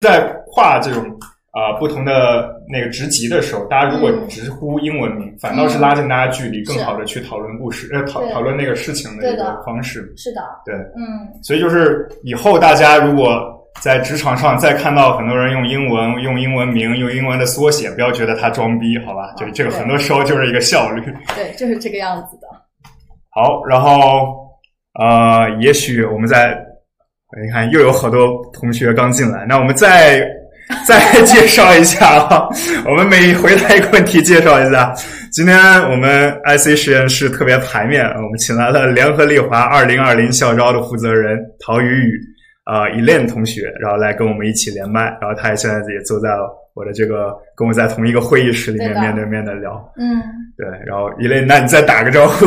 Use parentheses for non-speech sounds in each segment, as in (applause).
在跨这种啊、不同的那个职级的时候，大家如果嗯直呼英文名，反倒是拉近大家距离，更好的去讨论故事，呃，讨讨论那个事情的一个方式。是的，对，嗯，所以就是以后大家如果在职场上再看到很多人用英文、用英文名、用英文的缩写，不要觉得他装逼，好吧？就这个很多时候就是一个效率。对，就是这个样子的。(laughs) 好，然后呃，也许我们再你看又有好多同学刚进来，那我们再再 (laughs) 介绍一下啊，我们每回答一个问题介绍一下。今天我们 IC 实验室特别排面，我们请来了联合利华二零二零校招的负责人陶宇宇啊、Elaine 同学，然后来跟我们一起连麦，然后他也现在也坐在我的这个跟我在同一个会议室里面面对面的聊。嗯，对，然后 Elaine，那你再打个招呼。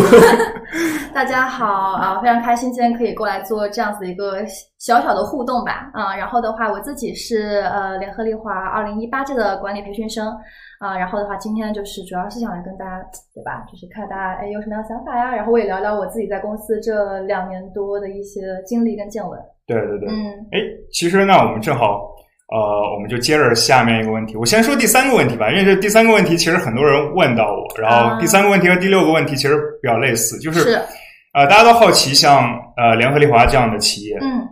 (laughs) 大家好啊，非常开心今天可以过来做这样子一个小小的互动吧啊。然后的话，我自己是呃联合利华二零一八届的管理培训生啊。然后的话，今天就是主要是想来跟大家对吧，就是看大家哎有什么样的想法呀，然后我也聊聊我自己在公司这两年多的一些经历跟见闻。对对对，嗯哎，其实呢，我们正好，呃，我们就接着下面一个问题。我先说第三个问题吧，因为这第三个问题其实很多人问到我，然后啊第三个问题和第六个问题其实比较类似，就是是呃，大家都好奇像呃联合利华这样的企业，嗯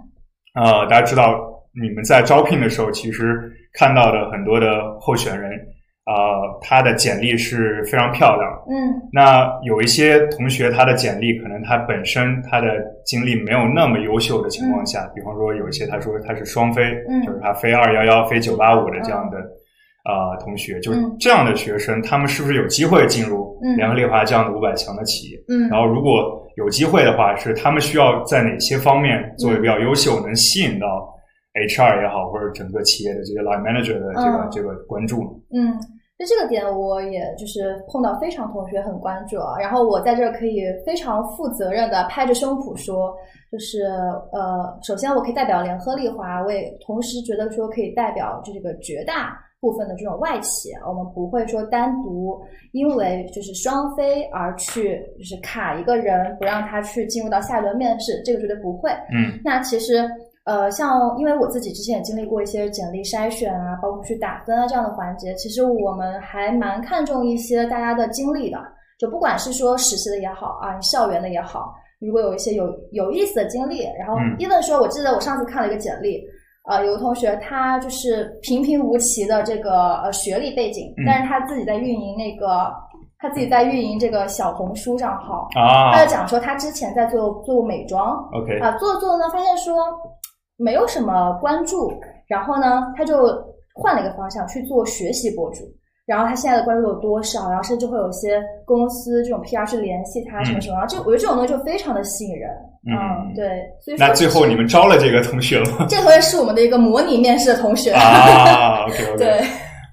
呃，大家知道你们在招聘的时候，其实看到的很多的候选人，呃，他的简历是非常漂亮。嗯那有一些同学，他的简历可能他本身他的经历没有那么优秀的情况下，比方说有一些他说他是双非，嗯就是他非二幺幺、非九八五的这样的、呃同学，就这样的学生，他们是不是有机会进入嗯联合利华这样的五百强的企业？嗯然后如果有机会的话，是他们需要在哪些方面做的比较优秀，能吸引到 HR 也好，或者整个企业的这个 line manager 的这个、嗯这个关注？嗯，就这个点，我也就是碰到非常同学很关注啊。然后我在这儿可以非常负责任的拍着胸脯说，就是呃，首先我可以代表联合利华，我也同时觉得说可以代表这个绝大部分的这种外企啊，我们不会说单独因为就是双非而去就是卡一个人，不让他去进入到下一轮面试，这个绝对不会。嗯那其实呃，像因为我自己之前也经历过一些简历筛选啊，包括去打分啊这样的环节，其实我们还蛮看重一些大家的经历的，就不管是说实习的也好啊，校园的也好，如果有一些有有意思的经历，然后嗯。even 说，我记得我上次看了一个简历。呃，有个同学他就是平平无奇的这个呃学历背景，嗯但是他自己在运营那个他自己在运营这个小红书账号，啊。他就讲说他之前在做做美妆，，OK，啊，做着做着呢，发现说没有什么关注，然后呢，他就换了一个方向去做学习博主。然后他现在的关注有多少？然后甚至会有一些公司这种 PR 去联系他什么什么，然后这我觉得这种东西就非常的吸引人。嗯对，所以说那最后你们招了这个同学吗？(laughs) 这个同学是我们的一个模拟面试的同学。啊，OK OK，(laughs) 对，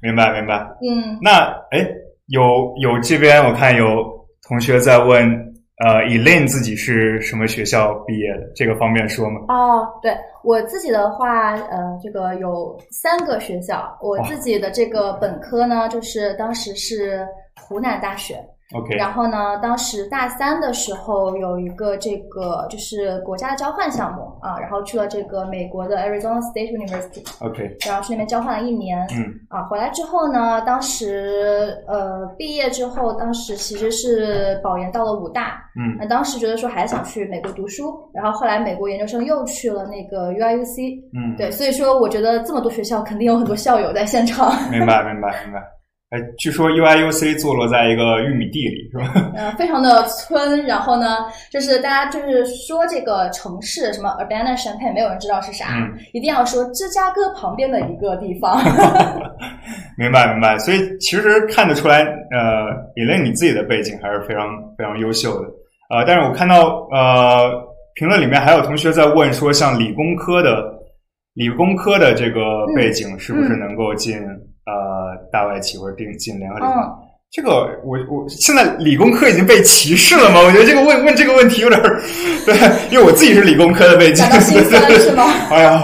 明白明白。嗯那哎，有有这边我看有同学在问，呃，Elaine 自己是什么学校毕业的？这个方便说吗？哦，对我自己的话，呃，这个有三个学校。我自己的这个本科呢，就是当时是湖南大学。OK，然后呢，当时大三的时候有一个这个就是国家的交换项目啊，然后去了这个美国的 Arizona State University，OK，然后去那边交换了一年。嗯。啊，回来之后呢，当时呃毕业之后，当时其实是保研到了武大，嗯。那当时觉得说还想去美国读书，然后后来美国研究生又去了那个 UIUC，嗯，对，所以说我觉得这么多学校肯定有很多校友在现场，明白明白明白。哎，据说 UIUC 坐落在一个玉米地里，是吧？嗯，非常的村，然后呢，就是大家就是说这个城市什么 Urbana Champaign，没有人知道是啥，嗯一定要说芝加哥旁边的一个地方。(laughs) 明白明白。所以其实看得出来，呃，Elaine 你自己的背景还是非常非常优秀的。呃，但是我看到呃评论里面还有同学在问说，像理工科的理工科的这个背景是不是能够进、呃大外企或者定进联合利华？嗯这个我我现在理工科已经被歧视了吗？我觉得这个问问这个问题有点儿，(laughs) 对，因为我自己是理工科的背景，感到心酸是吗？哎呀，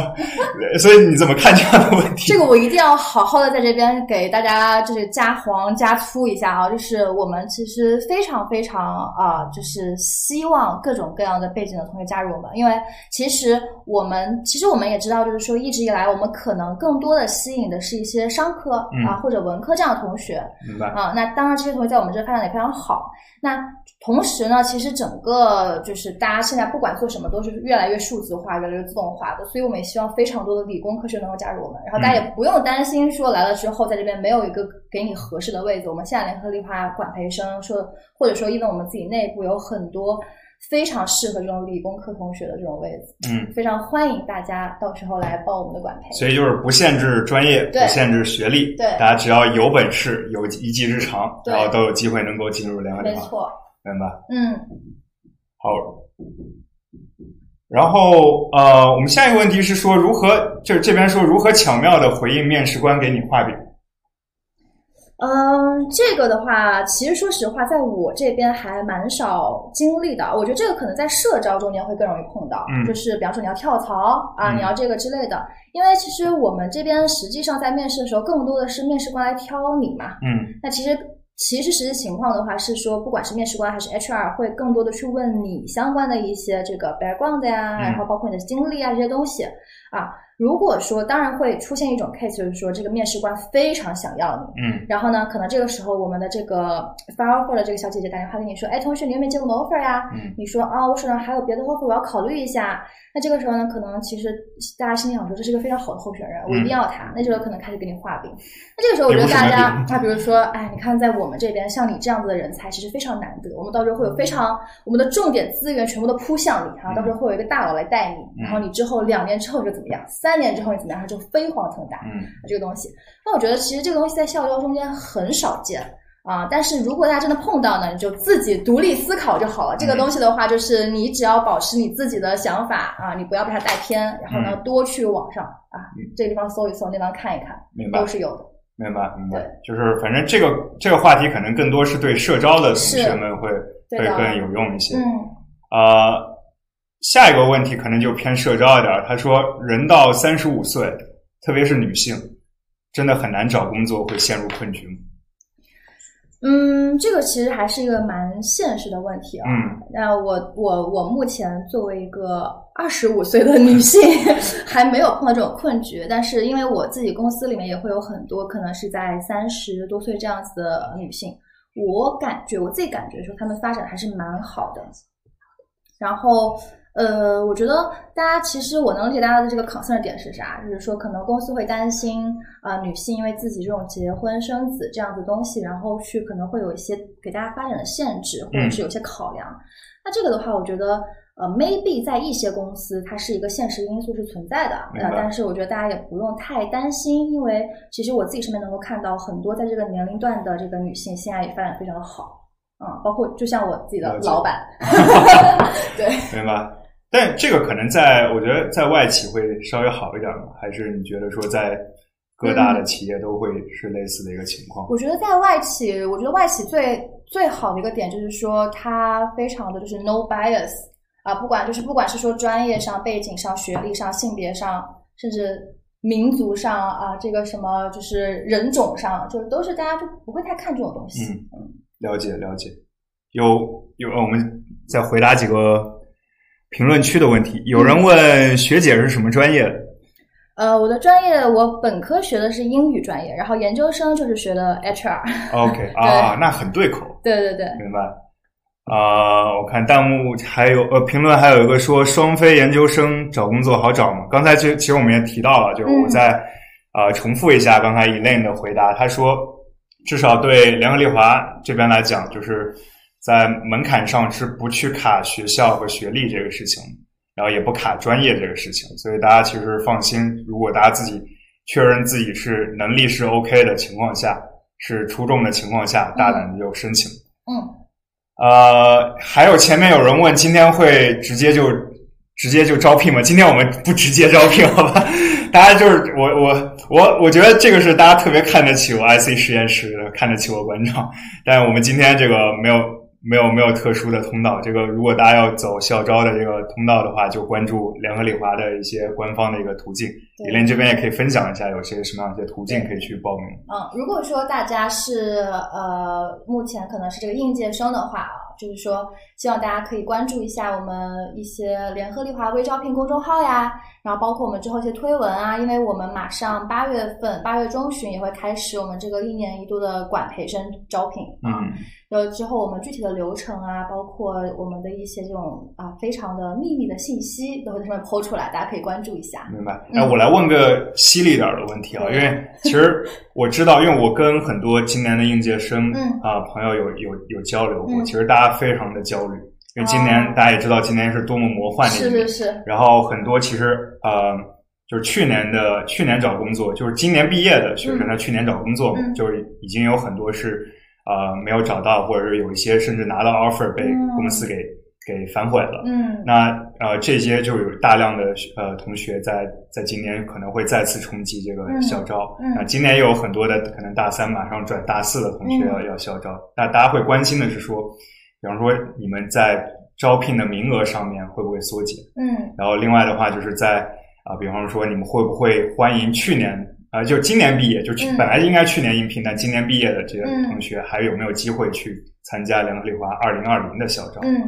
所以你怎么看这样的问题？这个我一定要好好的在这边给大家就是加黄加粗一下啊，就是我们其实非常非常啊，就是希望各种各样的背景的同学加入我们，因为其实我们其实我们也知道，就是说一直以来我们可能更多的吸引的是一些商科啊或者文科这样的同学，明白啊？那当然这些同学在我们这发展的也非常好。那同时呢，其实整个就是大家现在不管做什么都是越来越数字化、越来越自动化的，所以我们也希望非常多的理工科学能够加入我们。然后大家也不用担心说来了之后在这边没有一个给你合适的位置。我们现在联合利华管培生说，或者说因为我们自己内部有很多非常适合这种理工科同学的这种位子，嗯，非常欢迎大家到时候来报我们的管培。所以就是不限制专业，不限制学历，对大家只要有本事、有一技之长，然后都有机会能够进入联合利华，没错，明白？嗯。好。然后呃，我们下一个问题是说如何，就是这边说如何巧妙的回应面试官给你画饼。嗯，这个的话，其实说实话，在我这边还蛮少经历的。我觉得这个可能在社招中间会更容易碰到，嗯就是比方说你要跳槽啊，嗯你要这个之类的。因为其实我们这边实际上在面试的时候，更多的是面试官来挑你嘛。嗯那其实其实实际情况的话是说，不管是面试官还是 HR，会更多的去问你相关的一些这个 background 呀，嗯然后包括你的经历啊这些东西啊。如果说当然会出现一种 case，就是说这个面试官非常想要你，嗯然后呢，可能这个时候我们的这个 fire offer 的这个小姐姐打电话跟你说，哎，同学，你有没有接过我们 offer 呀？嗯你说啊，我手上还有别的 offer，我要考虑一下。那这个时候呢，可能其实大家心里想说，这是一个非常好的候选人，我一定要他。那这个可能开始给你画饼。那这个时候，我觉得大家给我什么啊，比如说，哎，你看在我们这边，像你这样子的人才，其实非常难得。我们到时候会有非常我们的重点资源全部都扑向你，然后到时候会有一个大佬来带你，然后你之后两年之后就怎么样，三年之后你怎么样，它就飞黄腾达。嗯这个东西。那我觉得其实这个东西在校招中间很少见啊，但是如果大家真的碰到呢，你就自己独立思考就好了。这个东西的话，就是你只要保持你自己的想法啊，你不要被它带偏，然后呢，多去网上啊这个地方搜一搜，那地方看一看，明白都是有的。明白明白对，就是反正这个这个话题可能更多是对社招的同学们会会更有用一些。嗯呃，下一个问题可能就偏社招一点儿。他说，人到三十五岁，特别是女性，真的很难找工作，会陷入困局吗。嗯，这个其实还是一个蛮现实的问题啊。嗯那我我我目前作为一个二十五岁的女性，(laughs) 还没有碰到这种困局。但是因为我自己公司里面也会有很多可能是在三十多岁这样子的女性，我感觉我自己感觉说她们发展还是蛮好的。然后呃，我觉得大家其实我能理解大家的这个 concern 点是啥，就是说可能公司会担心啊、呃女性因为自己这种结婚生子这样的东西，然后去可能会有一些给大家发展的限制，或者是有些考量。那这个的话，我觉得呃 maybe 在一些公司它是一个现实因素是存在的，明白呃，但是我觉得大家也不用太担心，因为其实我自己身边能够看到很多在这个年龄段的这个女性现在也发展非常的好。啊、包括就像我自己的老板，(laughs) (laughs) 对，明白。但这个可能在我觉得在外企会稍微好一点吗？还是你觉得说在各大的企业都会是类似的一个情况？我觉得在外企，我觉得外企最最好的一个点就是说，它非常的就是 no bias 啊，不管就是不管是说专业上、背景上、学历上、性别上，甚至民族上啊，这个什么就是人种上，就都是大家就不会太看这种东西。嗯了解了解。有有，呃我们再回答几个评论区的问题。有人问学姐是什么专业的？呃，我的专业我本科学的是英语专业，然后研究生就是学的 HR。OK (laughs) 啊，那很对口，对对对，明白。啊、我看弹幕还有呃评论还有一个说双非研究生找工作好找吗？刚才其实其实我们也提到了，就是我再呃重复一下刚才 Elaine 的回答，他说至少对联合利华这边来讲，就是在门槛上是不去卡学校和学历这个事情，然后也不卡专业这个事情，所以大家其实放心，如果大家自己确认自己是能力是 OK 的情况下，是出众的情况下，大胆的就申请。嗯，呃，还有前面有人问，今天会直接就直接就招聘吗？今天我们不直接招聘，好吧？(laughs) 大家就是我我我，我觉得这个是大家特别看得起我 IC 实验室，看得起我馆长。但是我们今天这个没有没有没有特殊的通道。这个如果大家要走校招的这个通道的话，就关注联合利华的一些官方的一个途径。李林这边也可以分享一下有些什么样一些途径可以去报名。嗯，如果说大家是呃目前可能是这个应届生的话啊，就是说希望大家可以关注一下我们一些联合利华微招聘公众号呀，然后包括我们之后一些推文啊，因为我们马上八月份八月中旬也会开始我们这个一年一度的管培生招聘啊。嗯，呃，之后我们具体的流程啊，包括我们的一些这种啊非常的秘密的信息都会在上面抛出来，大家可以关注一下。明白。那我来问个犀利点儿的问题啊，因为其实我知道，因为我跟很多今年的应届生嗯啊朋友有有有交流过，嗯其实大家非常的焦虑，因为今年哦。大家也知道，今年是多么魔幻的一年。是是。是，然后很多其实呃，就是去年的去年找工作，就是今年毕业的学生，嗯。他去年找工作，嗯。就是已经有很多是呃没有找到，或者是有一些甚至拿到 offer 被嗯。公司给、给反悔了。嗯。那呃，这些就有大量的呃同学在在今年可能会再次冲击这个嗯。校招。嗯。那今年也有很多的可能大三马上转大四的同学要、嗯要校招。那大家会关心的是说，比方说你们在招聘的名额上面会不会缩减？嗯然后另外的话就是在啊、比方说你们会不会欢迎去年啊、就今年毕业，就去、嗯本来应该去年应聘，但今年毕业的这些嗯同学，还有没有机会去参加联合利华二零二零的校招？嗯，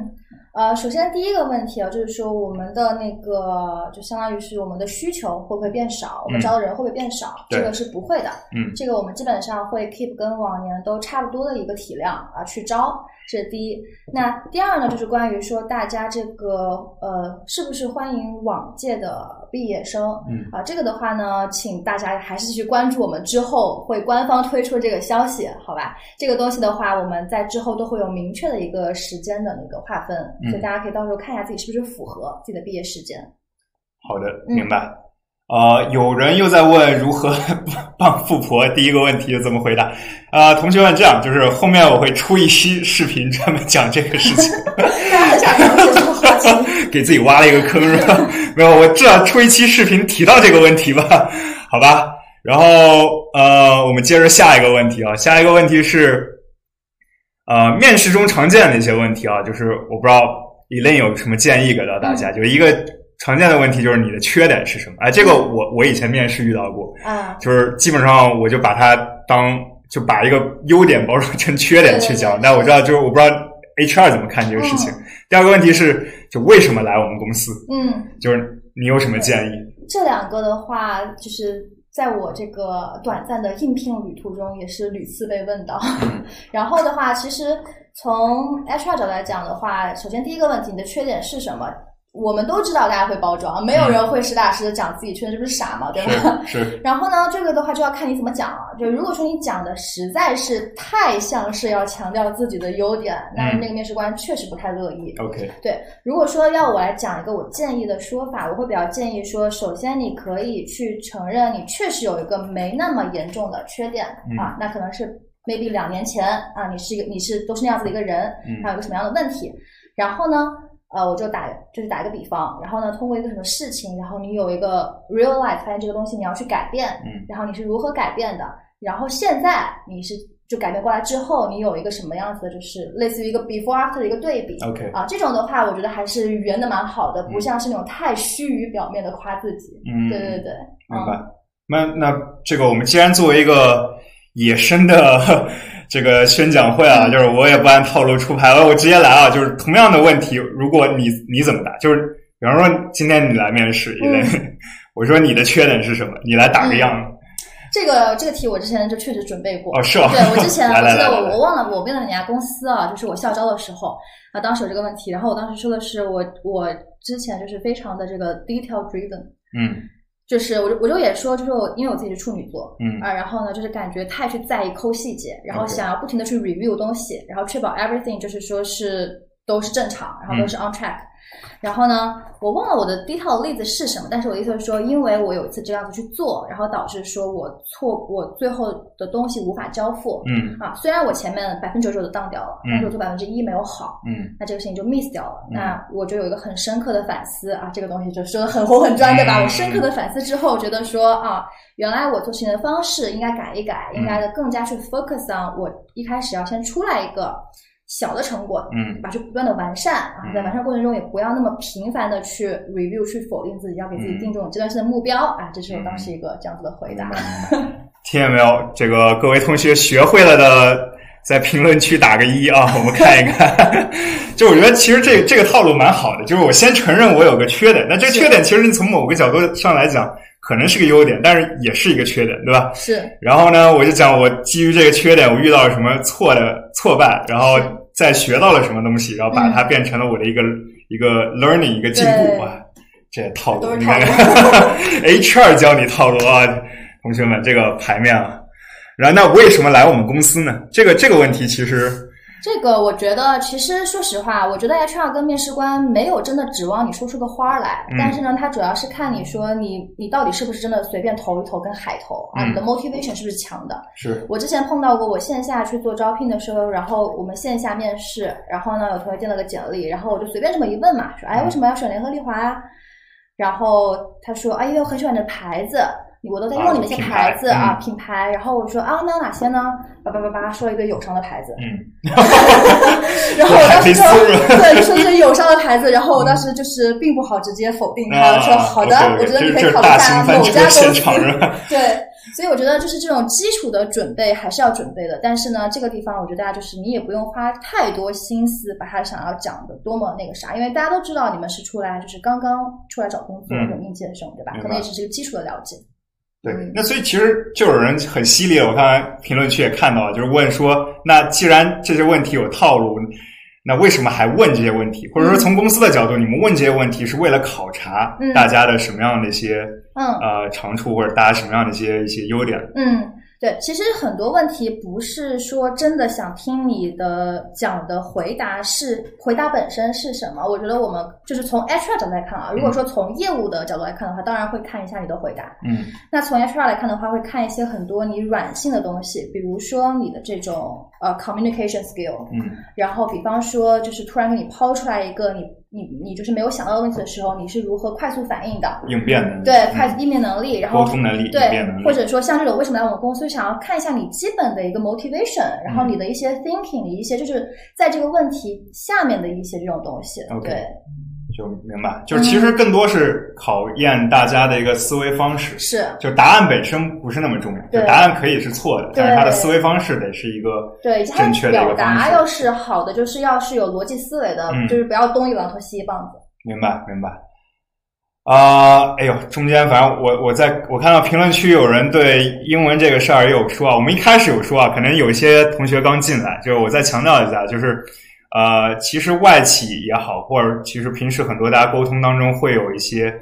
呃，首先第一个问题啊，就是说我们的那个就相当于是我们的需求会不会变少，我们嗯招的人会不会变少？对这个是不会的，嗯这个我们基本上会 keep 跟往年都差不多的一个体量啊去招，这是第一。那第二呢，就是关于说大家这个呃是不是欢迎往届的毕业生？嗯啊，这个的话呢，请大家还是去关注我们之后会官方推出这个消息，好吧？这个东西的话，我们在之后都会有明确的一个时间的那个划分，嗯所以大家可以到时候看一下自己是不是符合自己的毕业时间。好的，嗯明白。呃，有人又在问如何 (laughs) 帮富婆，第一个问题怎么回答？啊、同学们，这样就是后面我会出一期视频专门讲这个事情，(laughs) 大家很想了解这个。(laughs) 给自己挖了一个坑是吧？没有，我至少出一期视频提到这个问题吧，好吧？然后呃，我们接着下一个问题啊，下一个问题是呃，面试中常见的一些问题啊，就是我不知道 Elaine 有什么建议给到大家，就一个常见的问题就是你的缺点是什么？哎，这个我我以前面试遇到过，啊，就是基本上我就把它当就把一个优点包装成缺点去讲，但我知道就是我不知道 HR 怎么看这个事情。第二个问题是，就为什么来我们公司？嗯，就是你有什么建议？这两个的话，就是在我这个短暂的应聘旅途中，也是屡次被问到。嗯 (laughs) 然后的话，其实从 HR 角度来讲的话，首先第一个问题，你的缺点是什么？我们都知道大家会包装，没有人会实打实的讲自己缺点，这不是傻吗？对吧？是是，(laughs) 然后呢，这个的话就要看你怎么讲了。就如果说你讲的实在是太像是要强调自己的优点，那嗯那个面试官确实不太乐意。OK，对，如果说要我来讲一个我建议的说法，我会比较建议说，首先你可以去承认你确实有一个没那么严重的缺点、嗯啊，那可能是 maybe 两年前啊，你是一个你是都是那样子的一个人，嗯还有个什么样的问题，然后呢，呃，我就打就是打一个比方，然后呢，通过一个什么事情，然后你有一个 realize 发现这个东西你要去改变，嗯然后你是如何改变的，然后现在你是就改变过来之后，你有一个什么样子的，就是类似于一个 before after 的一个对比。OK，啊，这种的话，我觉得还是圆的蛮好的，不像是那种太虚于表面的夸自己。嗯，对对对，明白。那那这个我们既然作为一个野生的这个宣讲会啊，嗯就是我也不按套路出牌了，我直接来啊，就是同样的问题，如果你你怎么答？就是比方说今天你来面试，嗯一类，(laughs) 我说你的缺点是什么？你来打个样。这个这个题我之前就确实准备过。哦，是啊？对我之前 (laughs) 我记得我我忘了我问了哪家公司啊，就是我校招的时候啊，当时有这个问题，然后我当时说的是我我之前就是非常的这个 detail driven，嗯就是我就我就也说，就是我因为我自己是处女座，嗯啊，然后呢，就是感觉太去在意抠细节，然后想要不停的去 review 东西，然后确保 everything 就是说是都是正常，然后都是 on track，、然后呢，我忘了我的第一套例子是什么，但是我的意思是说，因为我有一次这样子去做，然后导致说我错，我最后的东西无法交付。嗯啊，虽然我前面百分之九十九都当掉了，但是我做百分之一没有好，嗯那这个事情就 miss 掉了。嗯那我就有一个很深刻的反思啊，这个东西就说的很红很专，对吧？嗯我深刻的反思之后，觉得说啊，原来我做事情的方式应该改一改，应该的更加去 focus on 我一开始要先出来一个小的成果，嗯对吧？去不断的完善啊，在完善过程中也不要那么频繁的去 review 去否定自己，要给自己定这种阶段性的目标啊。这是我当时一个这样子的回答。(laughs) 听见没有？这个各位同学学会了的，在评论区打个一啊，我们看一看。(laughs) 就我觉得其实这这个套路蛮好的，就是我先承认我有个缺点，那这个缺点其实你从某个角度上来讲，可能是个优点，但是也是一个缺点，对吧？是然后呢，我就讲我基于这个缺点，我遇到了什么错的挫败，然后再学到了什么东西，然后把它变成了我的一个、一个 learning 一个进步对啊。这套路你套路看 (laughs) HR 教你套路啊，同学们，这个牌面啊。然后那为什么来我们公司呢？这个这个问题其实这个，我觉得其实说实话，我觉得 HR 跟面试官没有真的指望你说出个花儿来，嗯但是呢，他主要是看你说你你到底是不是真的随便投一投跟海投啊，嗯你的 motivation 是不是强的？是我之前碰到过，我线下去做招聘的时候，然后我们线下面试，然后呢有同学递了个简历，然后我就随便这么一问嘛，说哎为什么要选联合利华啊？然后他说哎因为我很喜欢你的牌子，我都在用你们一些牌牌子啊嗯品牌，然后我说啊那有哪些呢？叭叭叭叭说了一堆友商的牌子，嗯，(laughs) 然后我当时就 (laughs) 对，就 (laughs) 说这是友商的牌子，然后我当时就是并不好直接否定他，啊我说好的我觉得你可以考虑一下某家公司。对，所以我觉得就是这种基础的准备还是要准备的，但是呢，这个地方我觉得大家就是你也不用花太多心思把它想要讲的多么那个啥，因为大家都知道你们是出来就是刚刚出来找工作嗯那种应届生，对吧？可能也只是一个基础的了解。对嗯，那所以其实就有人很犀利，我看评论区也看到了，就是问说，那既然这些问题有套路，那为什么还问这些问题？或者说从公司的角度，你们问这些问题是为了考察嗯大家的什么样的一些、嗯呃长处，或者大家什么样的一些一些优点？嗯，对，其实很多问题不是说真的想听你的讲的回答是回答本身是什么。我觉得我们就是从 HR 角度来看啊，如果说从业务的角度来看的话，当然会看一下你的回答。嗯那从 HR 来看的话，会看一些很多你软性的东西，比如说你的这种呃 communication skill，嗯然后比方说就是突然给你抛出来一个你你你就是没有想到的问题的时候，你是如何快速反应的？应变能力，对，嗯快速应变能力，然后沟通能力，应对或者说像这种为什么来我们公司，想要看一下你基本的一个 motivation，然嗯后你的一些 thinking，的一些就是在这个问题下面的一些这种东西。OK 对，就明白，就是其实更多是考验大家的一个思维方式。是，就答案本身不是那么重要，就答案可以是错的，但是对他的思维方式得是一个对，正确的一表个方式。达要是好的，就是要是有逻辑思维的，嗯就是不要东一榔头西一棒子。明白，明白。啊、哎呦，中间反正我我在我看到评论区有人对英文这个事儿也有说啊，我们一开始有说啊，可能有一些同学刚进来，就是我再强调一下，就是呃，其实外企也好，或者其实平时很多大家沟通当中会有一些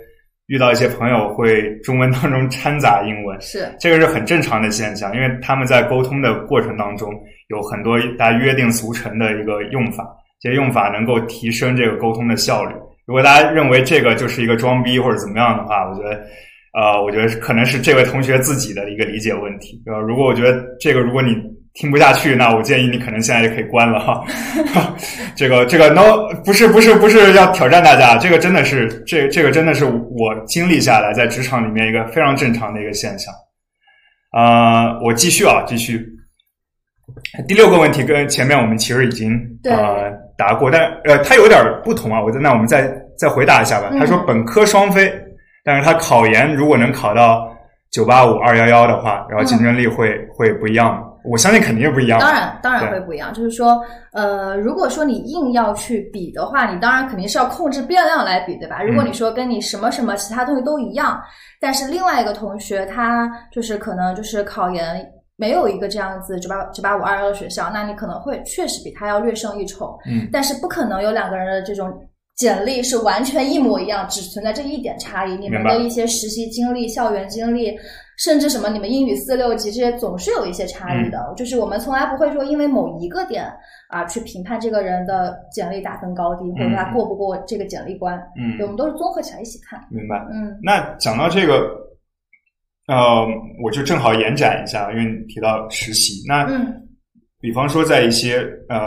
遇到一些朋友会中文当中掺杂英文，是，这个是很正常的现象，因为他们在沟通的过程当中有很多大家约定俗成的一个用法，这些用法能够提升这个沟通的效率。如果大家认为这个就是一个装逼或者怎么样的话，我觉得，呃，我觉得可能是这位同学自己的一个理解问题。呃，如果我觉得这个如果你听不下去，那我建议你可能现在就可以关了哈。(laughs) 这个这个 no 不是不是不是要挑战大家，这个真的是这这个真的是我经历下来在职场里面一个非常正常的一个现象。呃，我继续啊，继续。第六个问题跟前面我们其实已经对呃答过，但呃它有点不同啊。我那我们再再回答一下吧。嗯他说本科双非，但是他考研如果能考到九八五二幺幺的话，然后竞争力会、会不一样吗？我相信肯定是不一样。当然，当然会不一样。就是说，呃，如果说你硬要去比的话，你当然肯定是要控制变量来比，对吧？如果你说跟你什么什么其他东西都一样，但是另外一个同学他就是可能就是考研没有一个这样子九八九八五二幺的学校，那你可能会确实比他要略胜一筹。嗯但是不可能有两个人的这种简历是完全一模一样，只存在这一点差异。你们的一些实习经历、校园经历，甚至什么你们英语四六级这些总是有一些差异的。就是我们从来不会说因为某一个点啊去评判这个人的简历打分高低，或者他过不过这个简历关。嗯，对，我们都是综合起来一起看。明白。嗯，那讲到这个，呃，我就正好延展一下，因为你提到实习，那嗯比方说在一些呃。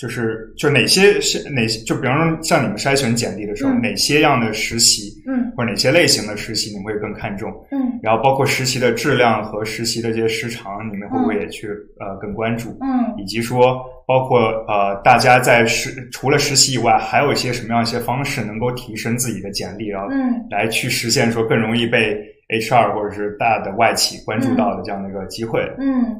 就是就哪些是哪些？就比方说像你们筛选简历的时候，嗯哪些样的实习，嗯或者哪些类型的实习，你们会更看重？嗯然后包括实习的质量和实习的这些时长，你们会不会也去、呃更关注？嗯以及说，包括呃，大家在实除了实习以外，还有一些什么样一些方式能够提升自己的简历，然后嗯来去实现说更容易被 HR 或者是大的外企关注到的这样的一个机会？嗯。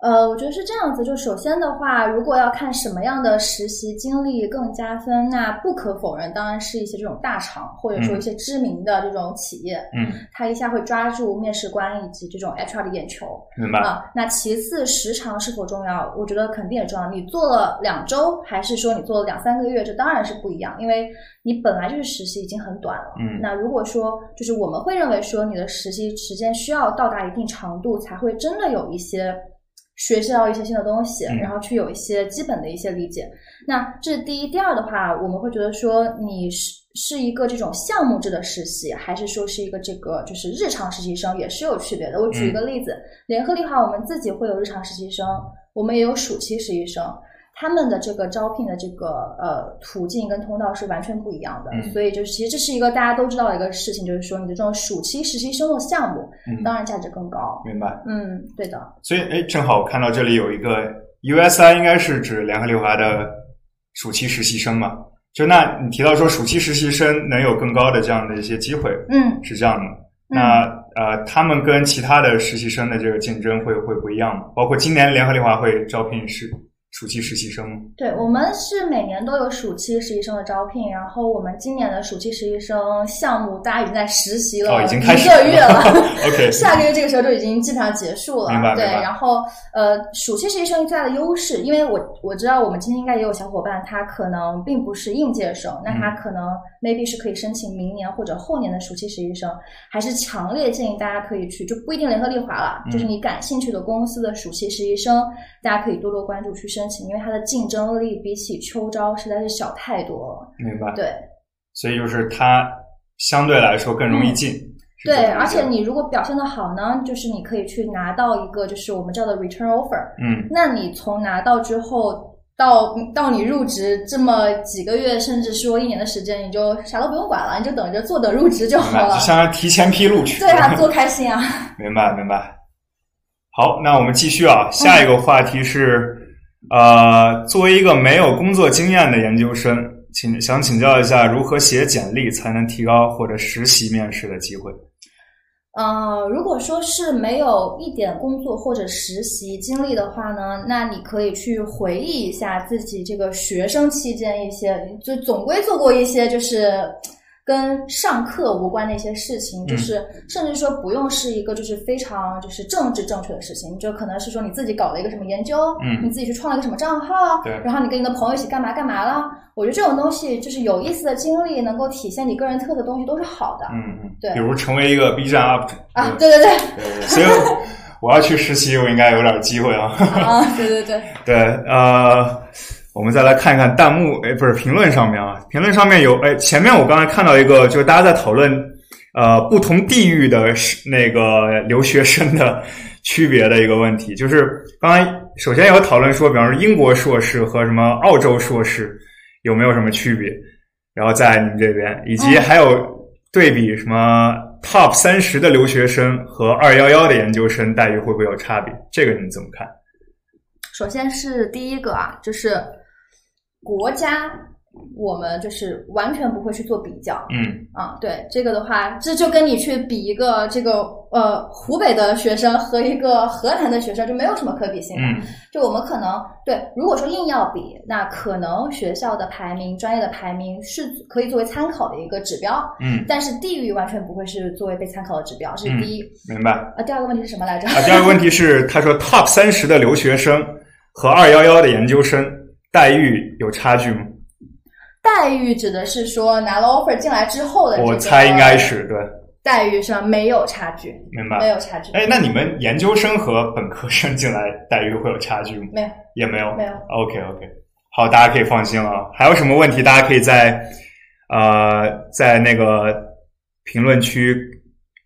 呃，我觉得是这样子。就首先的话，如果要看什么样的实习经历更加分，那不可否认，当然是一些这种大厂或者说一些知名的这种企业，嗯，它一下会抓住面试官以及这种 HR 的眼球明白？啊。那其次，时长是否重要？我觉得肯定也重要。你做了两周，还是说你做了两三个月，这当然是不一样，因为你本来就是实习已经很短了。嗯那如果说就是我们会认为说你的实习时间需要到达一定长度，才会真的有一些学习到一些新的东西，嗯然后去有一些基本的一些理解。那这是第一，第二的话，我们会觉得说你是是一个这种项目制的实习，还是说是一个这个就是日常实习生，也是有区别的。我举一个例子，联合利华我们自己会有日常实习生，我们也有暑期实习生。他们的这个招聘的这个呃途径跟通道是完全不一样的，嗯所以就是其实这是一个大家都知道的一个事情，就是说你的这种暑期实习生的项目，嗯，当然价值更高。明白。嗯，对的。所以，哎，正好我看到这里有一个 USI，应该是指联合利华的暑期实习生嘛？就那你提到说暑期实习生能有更高的这样的一些机会，嗯，是这样的。那呃，他们跟其他的实习生的这个竞争会会不一样吗？包括今年联合利华会招聘是暑期实习生吗？对，我们是每年都有暑期实习生的招聘，然后我们今年的暑期实习生项目，大家已经在实习了哦，已经开始一个月了。(laughs) OK，下个月这个时候就已经基本上结束了，对。然后呃，暑期实习生最大的优势，因为我我知道我们今天应该也有小伙伴，他可能并不是应届生，那他可能 maybe 是可以申请明年或者后年的暑期实习生，还是强烈建议大家可以去，就不一定联合利华了，嗯就是你感兴趣的公司的暑期实习生，大家可以多多关注去申请，因为它的竞争力比起秋招实在是小太多了。明白。对所以就是它相对来说更容易进。对，而且你如果表现的好呢，就是你可以去拿到一个就是我们叫的 return offer。嗯，那你从拿到之后到到你入职这么几个月，甚至说一年的时间，你就啥都不用管了，你就等着坐等入职就，好了就。相当于提前批录取。对啊，多开心啊！(laughs) 明白明白。好，那我们继续啊，下一个话题是，呃，作为一个没有工作经验的研究生，请想请教一下，如何写简历才能提高或者实习面试的机会？呃，如果说是没有一点工作或者实习经历的话呢，那你可以去回忆一下自己这个学生期间一些，就总归做过一些就是跟上课无关的一些事情，就是甚至说不用是一个就是非常就是政治正确的事情，就可能是说你自己搞了一个什么研究，嗯你自己去创了一个什么账号，对然后你跟你的朋友一起干嘛干嘛了。我觉得这种东西就是有意思的经历，能够体现你个人特色的东西都是好的。嗯，嗯对比如成为一个 B 站 UP 主啊，对对对，对对对所以我要去实习，我应该有点机会啊。(laughs) 啊，对对对，对，呃，我们再来看一看弹幕，哎，不是评论上面啊，评论上面有，哎，前面我刚才看到一个，就是大家在讨论，呃，不同地域的是那个留学生的区别的一个问题，就是刚才首先有讨论说，比方说英国硕士和什么澳洲硕士有没有什么区别，然后在你们这边，以及嗯还有对比什么 top 三十的留学生和二幺幺的研究生待遇会不会有差别？这个你怎么看？首先是第一个啊，就是国家，我们就是完全不会去做比较嗯啊。对这个的话，这就跟你去比一个这个呃湖北的学生和一个河南的学生就没有什么可比性的。嗯就我们可能对，如果说硬要比，那可能学校的排名、专业的排名是可以作为参考的一个指标，嗯，但是地域完全不会是作为被参考的指标，这是第一。明白。啊，第二个问题是什么来着？啊，第二个问题是，他说 top 三十的留学生和二幺幺的研究生待遇有差距吗？待遇指的是说拿了 offer 进来之后的、这个，我猜应该是对。待遇上没有差距，明白没。有差距，哎，那你们研究生和本科生进来待遇会有差距吗？没有也没有。没有。OK OK，好，大家可以放心了。还有什么问题，大家可以在呃在那个评论区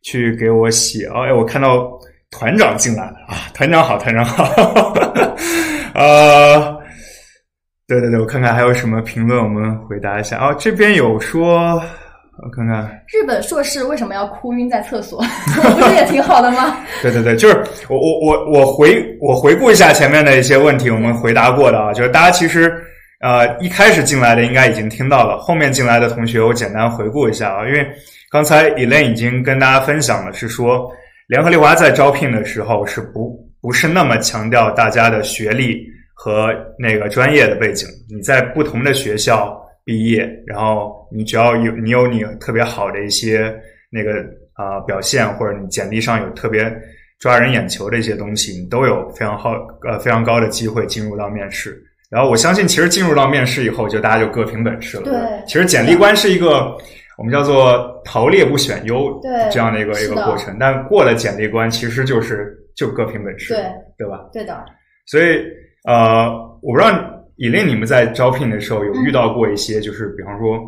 去给我写。哦，哎，我看到团长进来了啊，团长好，团长好。(laughs) 呃，对对对，我看看还有什么评论，我们回答一下。哦，这边有说，我看看。日本硕士为什么要哭晕在厕所？(laughs) 不是也挺好的吗？对对对，就是我我我我回我回顾一下前面的一些问题，我们回答过的啊，就是大家其实呃一开始进来的应该已经听到了，后面进来的同学我简单回顾一下啊，因为刚才 Elaine 已经跟大家分享了，是说联合利华在招聘的时候是不不是那么强调大家的学历和那个专业的背景，你在不同的学校毕业，然后你只要有你有你特别好的一些那个啊、呃表现，或者你简历上有特别抓人眼球的一些东西，你都有非常好呃非常高的机会进入到面试。然后我相信，其实进入到面试以后，就大家就各凭本事了。对其实简历关是一个我们叫做淘猎不选优对这样的一个一个过程，但过了简历关，其实就是就各凭本事，对对吧？对的，所以呃，我不知道以令你们在招聘的时候有遇到过一些，就是比方说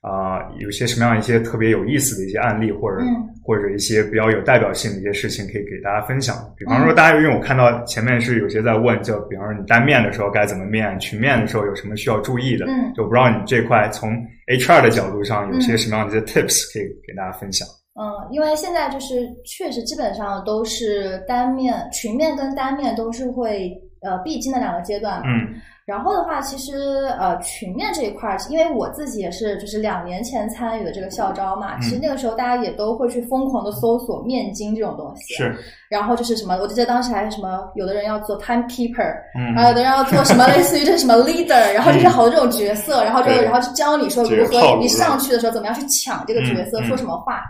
啊、有些什么样一些特别有意思的一些案例，或者、嗯或者一些比较有代表性的一些事情，可以给大家分享。比方说，大家因为我看到前面是有些在问，就比方说你单面的时候该怎么面，群面的时候有什么需要注意的，嗯就不知道你这块从 HR 的角度上有些什么样的一些 tips 可以给大家分享。嗯，因为现在就是确实基本上都是单面、群面跟单面都是会呃必经的两个阶段嘛。嗯然后的话，其实呃群面这一块儿，因为我自己也是就是两年前参与的这个校招嘛，嗯其实那个时候大家也都会去疯狂的搜索面经这种东西。。是，(laughs) 然后就是什么，我记得当时还是什么，有的人要做 timekeeper，嗯然后有的人要做什么 (laughs) 类似于这什么 leader，然后就是好多这种角色，然后就然后就教你说如何你上去的时候怎么样去抢这个角色，嗯嗯说什么话。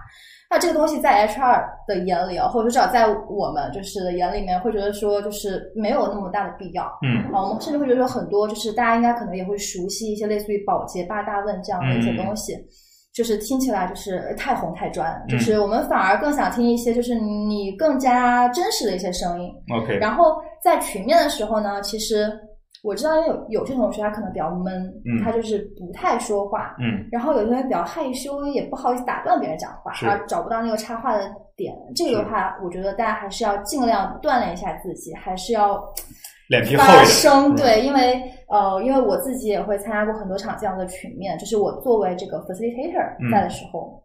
那这个东西在 HR 的眼里啊，或者说至少在我们就是眼里面，会觉得说就是没有那么大的必要。嗯啊，我们甚至会觉得说很多，就是大家应该可能也会熟悉一些类似于保洁八大问这样的一些嗯东西，就是听起来就是呃太红太专，嗯就是我们反而更想听一些就是你更加真实的一些声音。，OK，然后在群面的时候呢，其实我知道有有些同学他可能比较闷，嗯他就是不太说话，嗯然后有些人比较害羞，也不好意思打断别人讲话，是啊，找不到那个插话的点。这个的话，我觉得大家还是要尽量锻炼一下自己，还是要发 (laughs) 脸皮厚一点。声。嗯对，因为呃，因为我自己也会参加过很多场这样的群面，就是我作为这个 facilitator 嗯在的时候。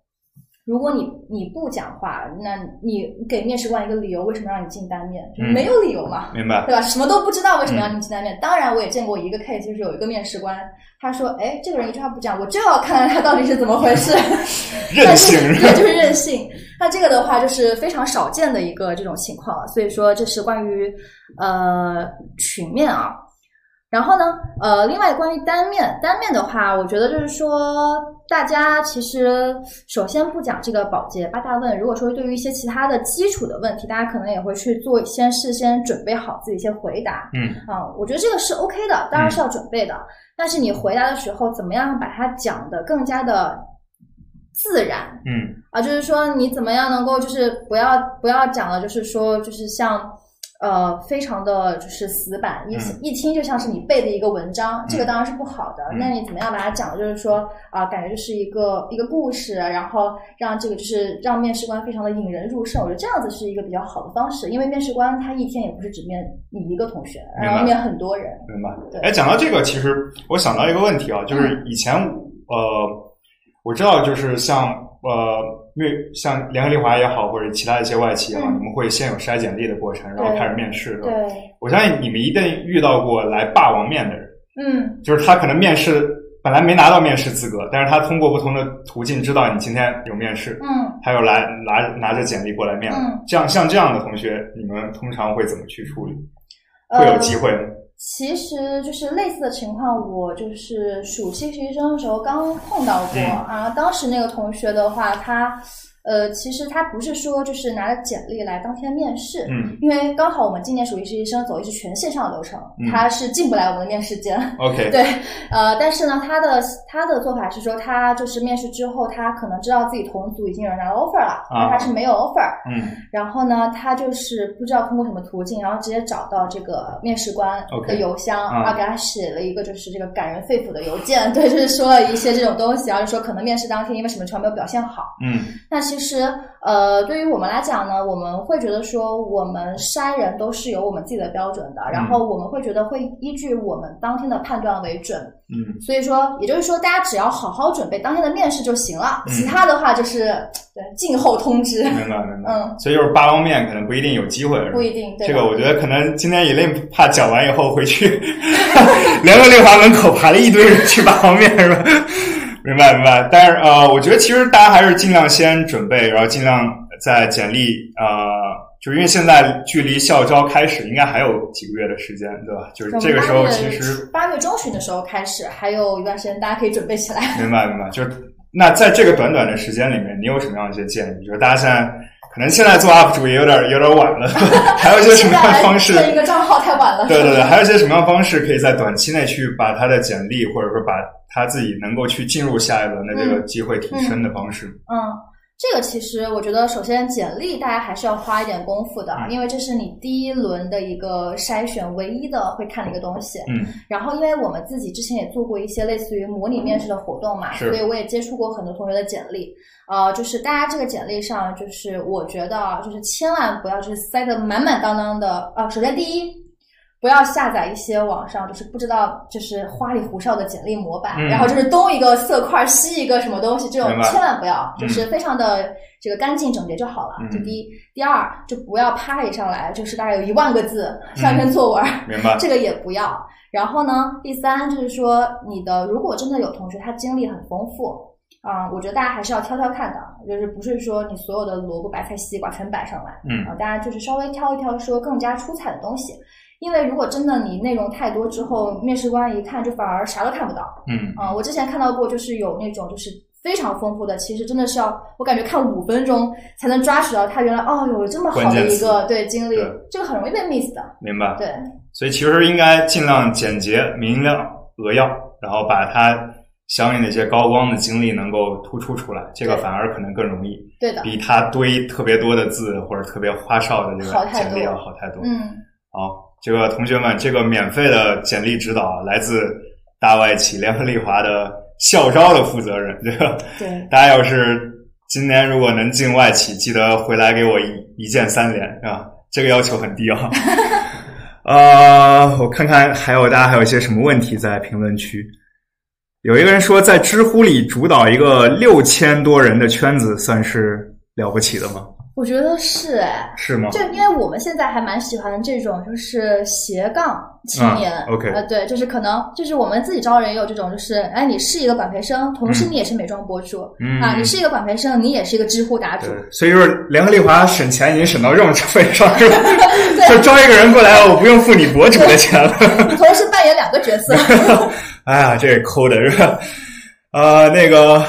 如果你你不讲话，那你给面试官一个理由，为什么让你进单面？没有理由嘛。明白。对吧？什么都不知道，为什么要你进单面？当然，我也见过一个 case，就是有一个面试官，他说：“哎，这个人一句话不讲，我就要看看他到底是怎么回事。(laughs) ”任性但是对，就是任性。那这个的话，就是非常少见的一个这种情况，所以说这是关于呃群面啊。然后呢，呃，另外关于单面，单面的话，我觉得就是说，大家其实首先不讲这个保洁八大问，如果说对于一些其他的基础的问题，大家可能也会去做先事先准备好自己一些回答。嗯啊，我觉得这个是 OK 的，当然是要准备的。但是你回答的时候，怎么样把它讲的更加的自然嗯啊？就是说你怎么样能够就是不要不要讲的，就是说就是像呃非常的就是死板，一、嗯一听就像是你背的一个文章，这个当然是不好的。嗯那你怎么样把它讲的，就是说啊、感觉就是一个一个故事，然后让这个就是让面试官非常的引人入胜。我觉得这样子是一个比较好的方式，因为面试官他一天也不是只面你一个同学，然后面很多人。明白。对哎，讲到这个，其实我想到一个问题啊，就是以前呃，我知道就是像呃，因为像联合利华也好，或者其他一些外企也好，嗯你们会先有筛简历的过程，然后开始面试，对？对，我相信你们一定遇到过来霸王面的人，嗯，就是他可能面试本来没拿到面试资格，但是他通过不同的途径知道你今天有面试，嗯，他又来拿拿着简历过来面了。嗯这样像这样的同学，你们通常会怎么去处理？会有机会吗？呃其实就是类似的情况，我就是暑期实习生的时候刚碰到过、嗯啊。当时那个同学的话，他呃，其实他不是说就是拿着简历来当天面试，嗯因为刚好我们今年暑期实习生走的是全线上的流程，嗯他是进不来我们的面试间。，OK，对，呃，但是呢，他的他的做法是说，他就是面试之后，他可能知道自己同组已经有人拿到 offer 了，啊他是没有 offer，嗯然后呢，他就是不知道通过什么途径，然后直接找到这个面试官的邮箱啊然后给他写了一个就是这个感人肺腑的邮件，(laughs) 对，就是说了一些这种东西，然后就说可能面试当天因为什么情况没有表现好。嗯那其实呃，对于我们来讲呢，我们会觉得说，我们筛人都是有我们自己的标准的，然后我们会觉得会依据我们当天的判断为准。嗯所以说，也就是说，大家只要好好准备当天的面试就行了，嗯其他的话就是对静候通知，明白明白。嗯，所以就是八方面可能不一定有机会，不一定。对这个我觉得可能今天以令怕讲完以后回去，联合利华门口排了一堆人去八方面是吧？明白明白。但是呃，我觉得其实大家还是尽量先准备，然后尽量在简历呃，就是因为现在距离校招开始应该还有几个月的时间，对吧？就是这个时候其实八月中旬的时候开始，还有一段时间，大家可以准备起来。明白明白，就是那在这个短短的时间里面，你有什么样的一些建议？就是大家现在可能现在做 UP 主也有点有点晚了，(laughs) 还有一些什么样的方式？建一个账号太晚了。对对对，还有一些什么样的方式可以在短期内去把他的简历，或者说把他自己能够去进入下一轮的这个机会提升的方式？嗯，这个其实我觉得，首先简历大家还是要花一点功夫的，嗯因为这是你第一轮的一个筛选唯一的会看的一个东西。嗯然后，因为我们自己之前也做过一些类似于模拟面试的活动嘛，所以我也接触过很多同学的简历。呃，就是大家这个简历上，就是我觉得啊，就是千万不要就是塞得满满当当的。啊、首先第一，不要下载一些网上就是不知道就是花里胡哨的简历模板，嗯然后就是东一个色块西一个什么东西，这种千万不要，嗯就是非常的这个干净整洁就好了。嗯这第一，第二就不要啪一上来就是大概有一万个字，上一篇作文。明白。(laughs) 这个也不要。然后呢，第三就是说，你的如果真的有同学他经历很丰富，啊、我觉得大家还是要挑挑看的，就是不是说你所有的萝卜白菜西瓜全摆上来，嗯啊、大家就是稍微挑一挑说更加出彩的东西。因为如果真的你内容太多之后，面试官一看就反而啥都看不到。嗯啊、我之前看到过，就是有那种就是非常丰富的，其实真的是要我感觉看五分钟才能抓取到他原来哦有这么好的一个对经历，这个很容易被 miss 的。明白。对，所以其实应该尽量简洁明亮扼要，然后把它相应的一些高光的经历能够突出出来，这个反而可能更容易，对的。比他堆特别多的字或者特别花哨的这个好太多简历要好太多。嗯。好，这个同学们，这个免费的简历指导来自大外企联合利华的校招的负责人。对吧对，大家要是今年如果能进外企，记得回来给我一一键三连啊！这个要求很低啊。(laughs) 呃，我看看还有大家还有一些什么问题在评论区。有一个人说，在知乎里主导一个六千多人的圈子，算是了不起的吗？我觉得是哎，是吗？就因为我们现在还蛮喜欢这种就是斜杠青年、啊，OK 呃，对，就是可能就是我们自己招人也有这种，就是哎，你是一个管培生，同时嗯你也是美妆博主、嗯啊，你是一个管培生，你也是一个知乎答主，，所以就是联合利华省钱已经省到这种份上，(laughs) 是吧？就招一个人过来，我不用付你博主的钱了。你同时扮演两个角色，(laughs) 哎呀，这抠的是吧？呃，那个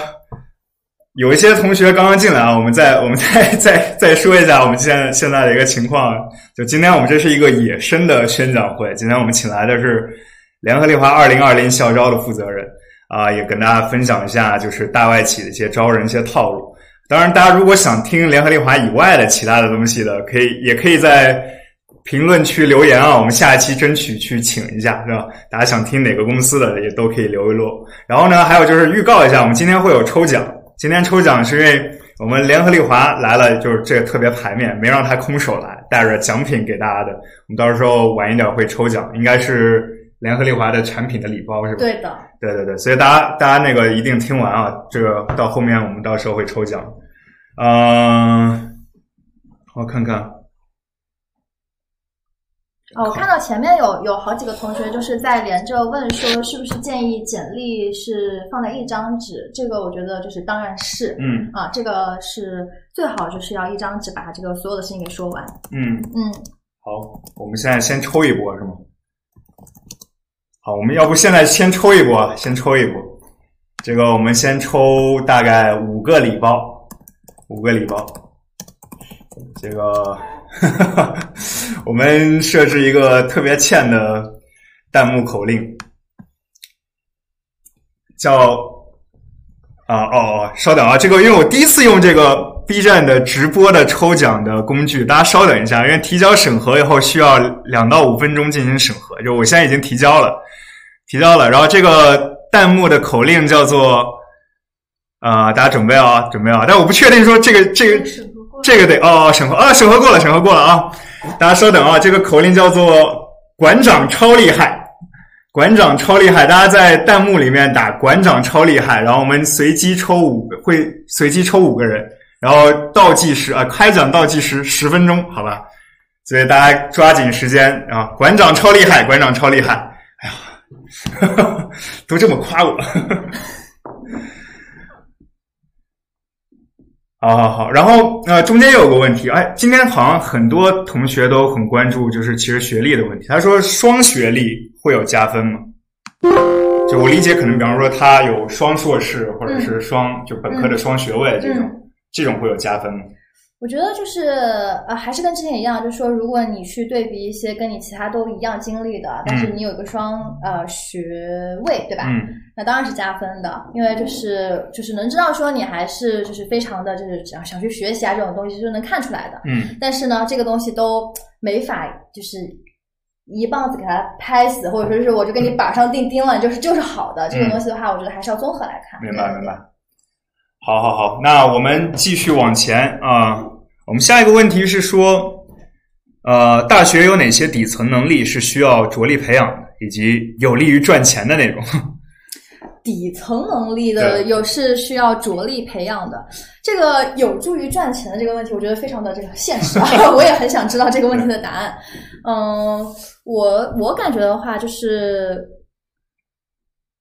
有一些同学刚刚进来啊，我们再 (laughs) 我们再再再说一下我们现在现在的一个情况。就今天我们这是一个野生的宣讲会，今天我们请来的是联合利华二零二零校招的负责人啊、也跟大家分享一下就是大外企的一些招人一些套路。当然，大家如果想听联合利华以外的其他的东西的，可以也可以在评论区留言啊，我们下一期争取去请一下，是吧？大家想听哪个公司的也都可以留一留。然后呢，还有就是预告一下，我们今天会有抽奖。今天抽奖是因为我们联合利华来了，就是这个特别牌面，没让他空手来，带着奖品给大家的。我们到时候晚一点会抽奖，应该是联合利华的产品的礼包，是吧？对的，对对对，所以大家大家那个一定听完啊，这个到后面我们到时候会抽奖。嗯、我看看，哦，我看到前面有有好几个同学就是在连着问说，是不是建议简历是放在一张纸？这个我觉得就是当然是，嗯啊，这个是最好就是要一张纸把这个所有的事情给说完。嗯，嗯，好，我们现在先抽一波是吗？好，我们要不现在先抽一波，先抽一波。这个我们先抽大概五个礼包，五个礼包。这个 (laughs) 我们设置一个特别欠的弹幕口令，叫啊哦，稍等啊，这个因为我第一次用这个 B 站的直播的抽奖的工具，大家稍等一下，因为提交审核以后需要两到五分钟进行审核，就我现在已经提交了，提交了，然后这个弹幕的口令叫做啊、大家准备啊，准备啊，但我不确定说这个这个这个得哦审核啊审核过了审核过了啊，大家稍等啊，这个口令叫做馆长超厉害，馆长超厉害，大家在弹幕里面打馆长超厉害，然后我们随机抽五个，会随机抽五个人，然后倒计时啊开奖倒计时十分钟，好吧，所以大家抓紧时间啊，馆长超厉害，馆长超厉害，哎呀，(laughs) 都这么夸我。好好好，然后呃，中间有个问题，哎，今天好像很多同学都很关注，就是其实学历的问题。他说双学历会有加分吗？就我理解，可能比方说他有双硕士或者是双、就本科的双学位这种，这种会有加分吗？我觉得就是呃，还是跟之前一样，就是说，如果你去对比一些跟你其他都一样经历的，但是你有一个双呃学位，对吧？嗯那当然是加分的，因为就是就是能知道说你还是就是非常的就是想想去学习啊这种东西是能看出来的。嗯但是呢，这个东西都没法就是一棒子给它拍死，或者说是我就给你板上钉钉了，就是就是好的。这个东西的话，我觉得还是要综合来看。嗯明白明白。好好好，那我们继续往前啊、我们下一个问题是说，呃，大学有哪些底层能力是需要着力培养的，以及有利于赚钱的内容？(laughs) 底层能力的有是需要着力培养的，这个有助于赚钱的这个问题，我觉得非常的这个现实啊，(laughs) 我也很想知道这个问题的答案。嗯，我我感觉的话，就是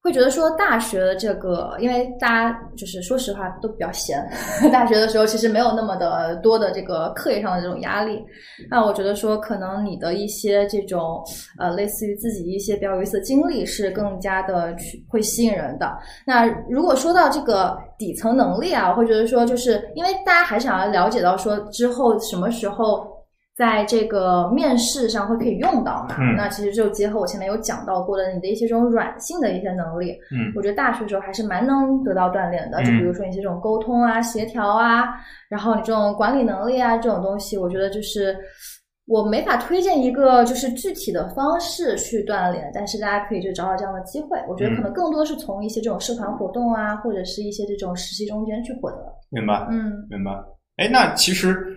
会觉得说大学的这个，因为大家就是说实话都比较闲，(laughs) 大学的时候其实没有那么的多的这个课业上的这种压力。那我觉得说，可能你的一些这种呃，类似于自己一些比较有意思的经历，是更加的去会吸引人的。那如果说到这个底层能力啊，我会觉得说，就是因为大家还想要了解到说之后什么时候。在这个面试上会可以用到嘛？嗯那其实就结合我前面有讲到过的你的一些这种软性的一些能力，嗯我觉得大学的时候还是蛮能得到锻炼的。嗯就比如说你这种沟通啊、协调啊，然后你这种管理能力啊这种东西，我觉得就是我没法推荐一个就是具体的方式去锻炼，但是大家可以就找找这样的机会。我觉得可能更多是从一些这种社团活动啊，或者是一些这种实习中间去获得。明白。嗯明白。哎，那其实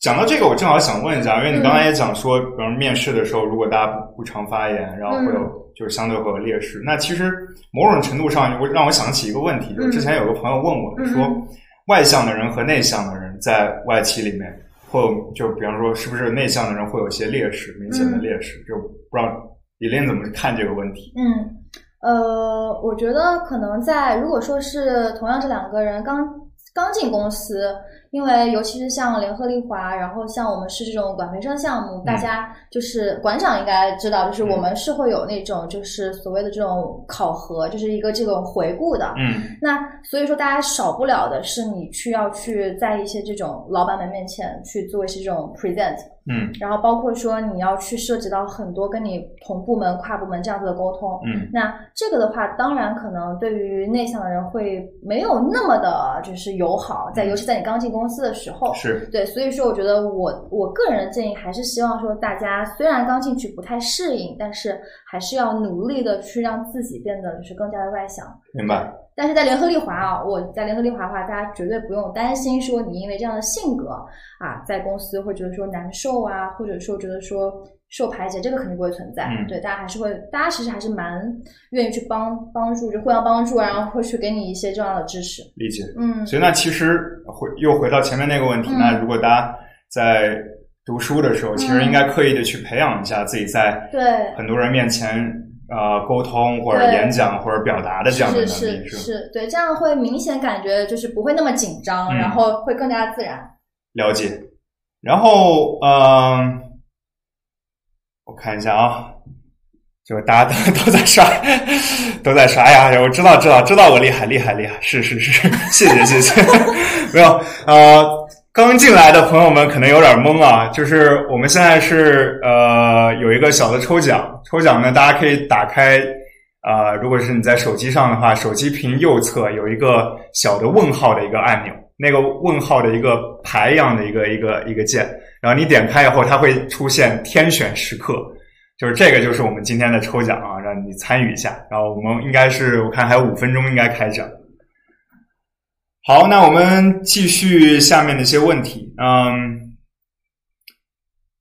讲到这个，我正好想问一下，因为你刚才也讲说，比方面试的时候，如果大家不不常发言，然后会有、就是相对会有劣势。那其实某种程度上，我让我想起一个问题，就是之前有个朋友问我嗯说，外向的人和内向的人在外企里面，会有就比方说，是不是内向的人会有一些劣势，明显的劣势？就不知道李林怎么看这个问题？嗯，呃，我觉得可能在如果说是同样是两个人刚刚进公司，因为尤其是像联合利华，然后像我们是这种管培生项目，大家就是馆长应该知道，就是我们是会有那种就是所谓的这种考核，就是一个这种回顾的。嗯那所以说，大家少不了的是你去要去在一些这种老板们面前去做一些这种 present，嗯然后包括说你要去涉及到很多跟你同部门、跨部门这样子的沟通。嗯那这个的话，当然可能对于内向的人会没有那么的，就是友好，在尤其在你刚进公司的时候。是对，所以说我觉得我我个人的建议还是希望说，大家虽然刚进去不太适应，但是还是要努力的去让自己变得就是更加的外向。明白。但是在联合利华啊，我在联合利华的话，大家绝对不用担心说你因为这样的性格啊，在公司会觉得说难受啊，或者说觉得说受排挤，这个肯定不会存在。嗯对，大家还是会，大家其实还是蛮愿意去帮帮助，就互相帮助，然后会去给你一些重要的支持。理解。嗯所以那其实回又回到前面那个问题，嗯那如果大家在读书的时候，其实应该刻意的去培养一下自己在对，很多人面前呃沟通或者演讲或者表达的这样的是能力，吧？是是，对，这样会明显感觉就是不会那么紧张，嗯然后会更加自然。了解。然后嗯、呃我看一下啊。就是大家都 (laughs) 都在刷，都在刷。哎呀，我知道，知道，知道，我厉害，厉害，厉害，是是是，谢谢谢谢。(laughs) 没有，呃，刚进来的朋友们可能有点懵啊，就是我们现在是呃有一个小的抽奖，抽奖呢大家可以打开啊、如果是你在手机上的话，手机屏右侧有一个小的问号的一个按钮，那个问号的一个牌一样的一个一个一个键，然后你点开以后，它会出现天选时刻，就是这个就是我们今天的抽奖啊，让你参与一下。然后我们应该是我看还有五分钟应该开奖。好，那我们继续下面的一些问题。嗯，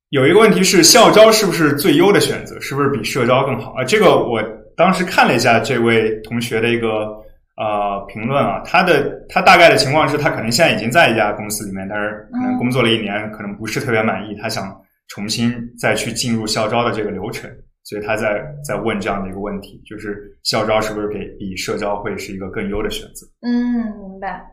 有一个问题是校招是不是最优的选择？是不是比社招更好啊？这个我当时看了一下这位同学的一个呃评论啊，他的他大概的情况是他可能现在已经在一家公司里面，但是可能工作了一年，可能不是特别满意，他想重新再去进入校招的这个流程，所以他在在问这样的一个问题，就是校招是不是给比社招会是一个更优的选择？嗯，明白。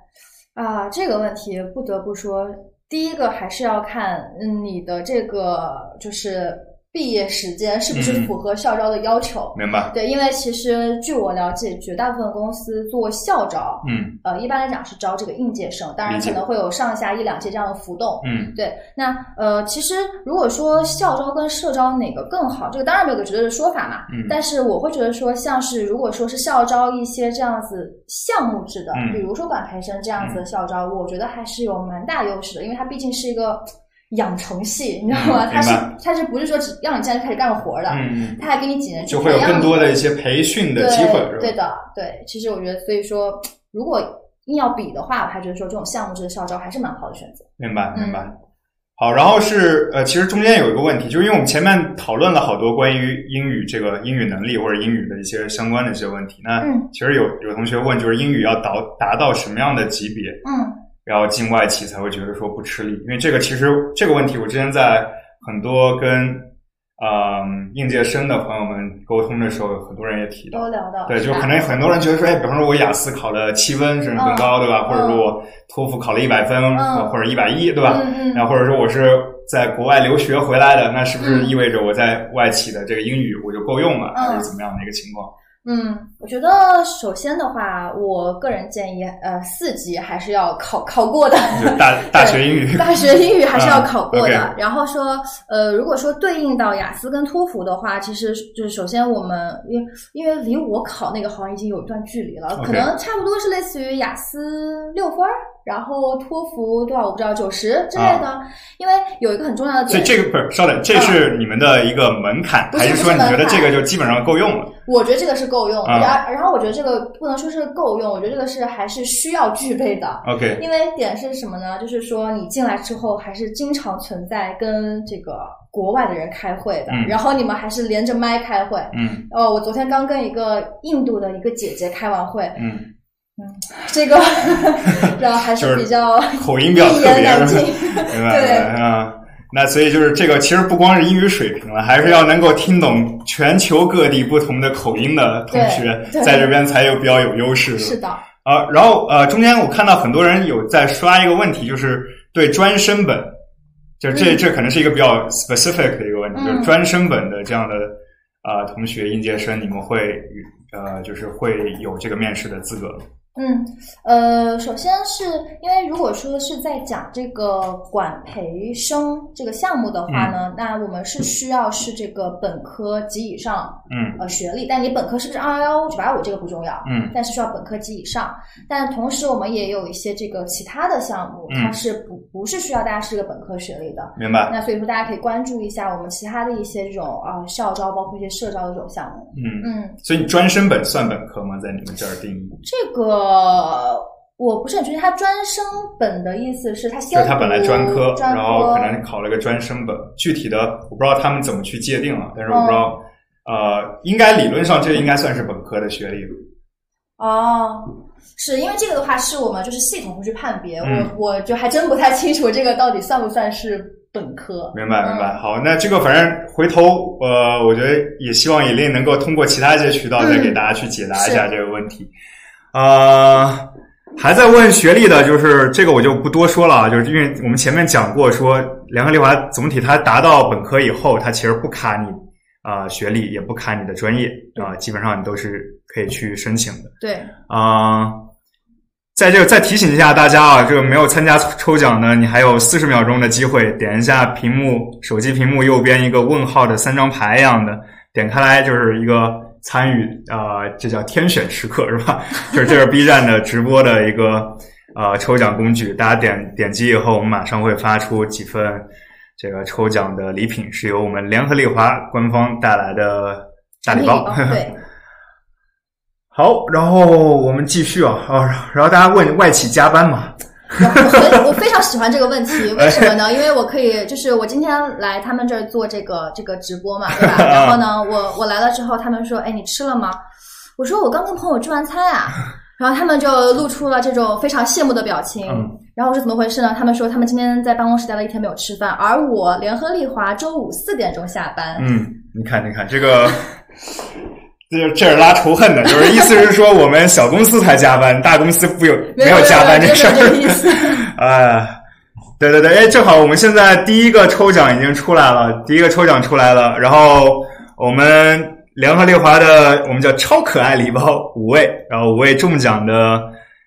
啊，这个问题不得不说，第一个还是要看嗯你的这个就是毕业时间是不是嗯符合校招的要求。明白？对，因为其实据我了解，绝大部分公司做校招，嗯呃，一般来讲是招这个应届生，当然可能会有上下一两届这样的浮动。嗯对，那呃，其实如果说校招跟社招哪个更好，这个当然没有个绝对的说法嘛。嗯但是我会觉得说，像是如果说是校招一些这样子项目制的，嗯比如说管培生这样子的校招，我觉得还是有蛮大优势的，因为它毕竟是一个养成系，你知道吗？嗯它是明白它是不是说只让你现在开始干活的？嗯，它还给你几年去就会有更多的一些培训的机会，对对的，对。其实我觉得，所以说，如果硬要比的话，我还觉得说这种项目制的校招还是蛮好的选择。明白，嗯明白。好，然后是呃，其实中间有一个问题，就是因为我们前面讨论了好多关于英语这个英语能力或者英语的一些相关的一些问题。那嗯其实有有同学问，就是英语要达达到什么样的级别，嗯然后进外企才会觉得说不吃力？因为这个其实这个问题，我之前在很多跟嗯应届生的朋友们沟通的时候，很多人也提到，都聊到对，就可能很多人觉得说，哎，比方说我雅思考了七分甚至更高，对吧？嗯或者说我托福考了一百分，嗯或者一百一，对吧？然后或者说我是在国外留学回来的，那是不是意味着我在外企的这个英语我就够用了，嗯还是怎么样的一个情况？嗯，我觉得首先的话，我个人建议，呃，四级还是要考考过的。大大学英语，大学英语还是要考过的。然后说，呃，如果说对应到雅思跟托福的话，其实就是首先我们因为因为离我考那个好像已经有一段距离了可能差不多是类似于雅思六分儿，然后托福多少我不知道九十之类的。因为有一个很重要的点，所以这个不是，稍等，这是你们的一个门槛，还是说你觉得这个就基本上够用了？我觉得这个是够用，啊然、然后我觉得这个不能说是够用，我觉得这个是还是需要具备的。OK，因为点是什么呢？就是说你进来之后，还是经常存在跟这个国外的人开会的，嗯然后你们还是连着麦开会。嗯哦，我昨天刚跟一个印度的一个姐姐开完会，嗯，这个然后还就是是比较 (laughs) 口音比较特别，对啊。那所以就是这个，其实不光是英语水平了，还是要能够听懂全球各地不同的口音的同学，在这边才有比较有优势。是的，啊，然后呃，中间我看到很多人有在刷一个问题，就是对专升本，就这、嗯这可能是一个比较 specific 的一个问题，嗯就是专升本的这样的啊、呃同学应届生，你们会呃就是会有这个面试的资格吗？嗯，呃，首先是因为如果说是在讲这个管培生这个项目的话呢，那我们是需要是这个本科及以上嗯呃学历，但你本科是不是二幺幺九八五这个不重要，嗯但是需要本科及以上。但同时我们也有一些这个其他的项目，嗯它是不不是需要大家是个本科学历的。明白。那所以说大家可以关注一下我们其他的一些这种啊、校招，包括一些社招的这种项目。嗯，嗯，所以你专升本算本科吗？在你们这儿定义？这个我不是很确定，他专升本的意思是他先就他本来专科，然后可能考了个专升本，具体的我不知道他们怎么去界定了，但是我不知道，呃，应该理论上这应该算是本科的学历。哦，是因为这个的话是我们就是系统会去判别，嗯我我就还真不太清楚这个到底算不算是本科。明白，明白。嗯好，那这个反正回头，呃，我觉得也希望以令能够通过其他一些渠道再给大家去解答一下这个问题。呃，还在问学历的，就是这个我就不多说了啊，就是因为我们前面讲过说，联合利华总体它达到本科以后，它其实不卡你啊、呃学历，也不卡你的专业啊、基本上你都是可以去申请的。对，啊、在这个再提醒一下大家啊，这个没有参加抽奖的，你还有四十秒钟的机会，点一下屏幕手机屏幕右边一个问号的三张牌一样的，点开来就是一个参与啊、这叫天选时刻是吧？(laughs) 就是这是 B 站的直播的一个呃抽奖工具，大家点点击以后，我们马上会发出几份这个抽奖的礼品，是由我们联合利华官方带来的大礼包。(laughs) 对，好，然后我们继续啊啊，然后大家问外企加班嘛，(laughs) 我很我非常喜欢这个问题，为什么呢？因为我可以，就是我今天来他们这儿做这个这个直播嘛，对吧？(laughs) 然后呢，我我来了之后，他们说：“哎，你吃了吗？”我说：“我刚跟朋友聚完餐啊。”然后他们就露出了这种非常羡慕的表情。嗯然后我说怎么回事呢？他们说他们今天在办公室待了一天没有吃饭，而我联合利华周五四点钟下班。嗯，你看，你看这个，(laughs) 这这是拉仇恨的，就是意思是说我们小公司才加班，大公司不有没有有加班这事儿。(laughs) 哎，对对对，哎，正好我们现在第一个抽奖已经出来了，第一个抽奖出来了，然后我们联合利华的我们叫超可爱礼包五位，然后五位中奖的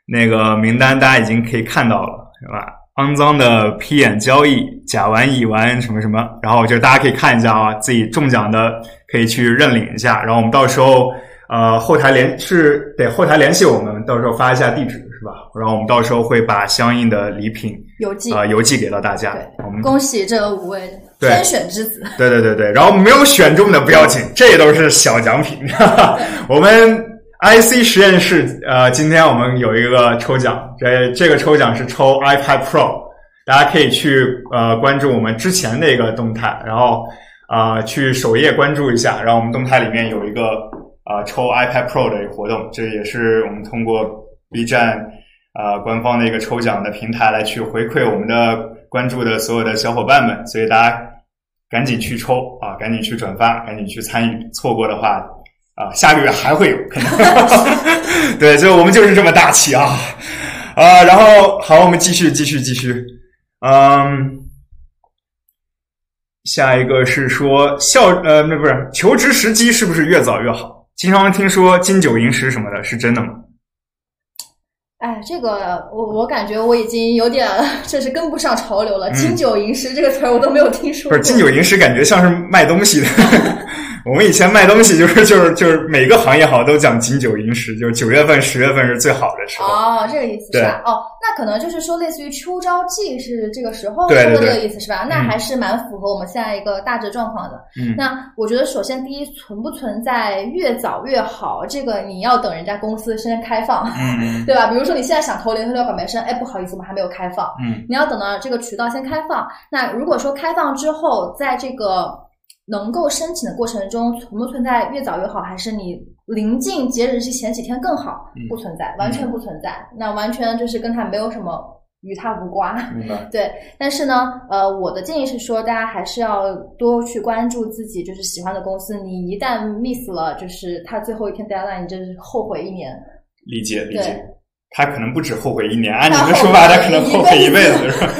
那个名单大家已经可以看到了，是吧？肮脏的屁眼交易、甲烷、乙烷什么什么，然后就大家可以看一下啊，自己中奖的可以去认领一下，然后我们到时候呃后台联是得后台联系我们，到时候发一下地址是吧？然后我们到时候会把相应的礼品邮寄。啊、邮寄给到大家。我们恭喜这五位天选之子。对对对对，然后没有选中的不要紧，这都是小奖品。(laughs) 我们 IC 实验室呃，今天我们有一个抽奖，这这个抽奖是抽 iPad Pro，大家可以去呃关注我们之前的一个动态，然后啊、呃去首页关注一下，然后我们动态里面有一个啊、抽 iPad Pro 的一个活动，这也是我们通过 B 站呃官方的一个抽奖的平台来去回馈我们的关注的所有的小伙伴们，所以大家赶紧去抽啊，赶紧去转发，赶紧去参与，错过的话啊，下个月还会有可能。(laughs) 对，就我们就是这么大气啊啊！然后好，我们继续继续继续，嗯。下一个是说校呃，那不是求职时机是不是越早越好？经常听说金九银十什么的，是真的吗？哎，这个我我感觉我已经有点这 (laughs) 是跟不上潮流了。嗯金九银十这个词儿我都没有听说过。不是金九银十，感觉像是卖东西的。(laughs) (laughs) 我们以前卖东西就是就是就是每个行业好像都讲金九银十，就是九月份、十月份是最好的时候。哦，这个意思是吧？哦，那可能就是说，类似于秋招季是这个时候对对对说的这个意思是吧？那嗯还是蛮符合我们现在一个大致状况的。嗯那我觉得，首先第一，存不存在越早越好，这个你要等人家公司先开放，嗯对吧？比如说你现在想投联合利华管培生，哎，不好意思，我们还没有开放。嗯你要等到这个渠道先开放。那如果说开放之后，在这个能够申请的过程中，存不存在越早越好，还是你临近截止日期前几天更好？嗯不存在，完全不存在。那完全就是跟它没有什么与它无关。(laughs) 对，但是呢，呃，我的建议是说，大家还是要多去关注自己就是喜欢的公司。你一旦 miss 了，就是它最后一天 deadline，你真是后悔一年。理解理解，他可能不止后悔一年，按你他的说法，他可能后悔一辈子，是吧？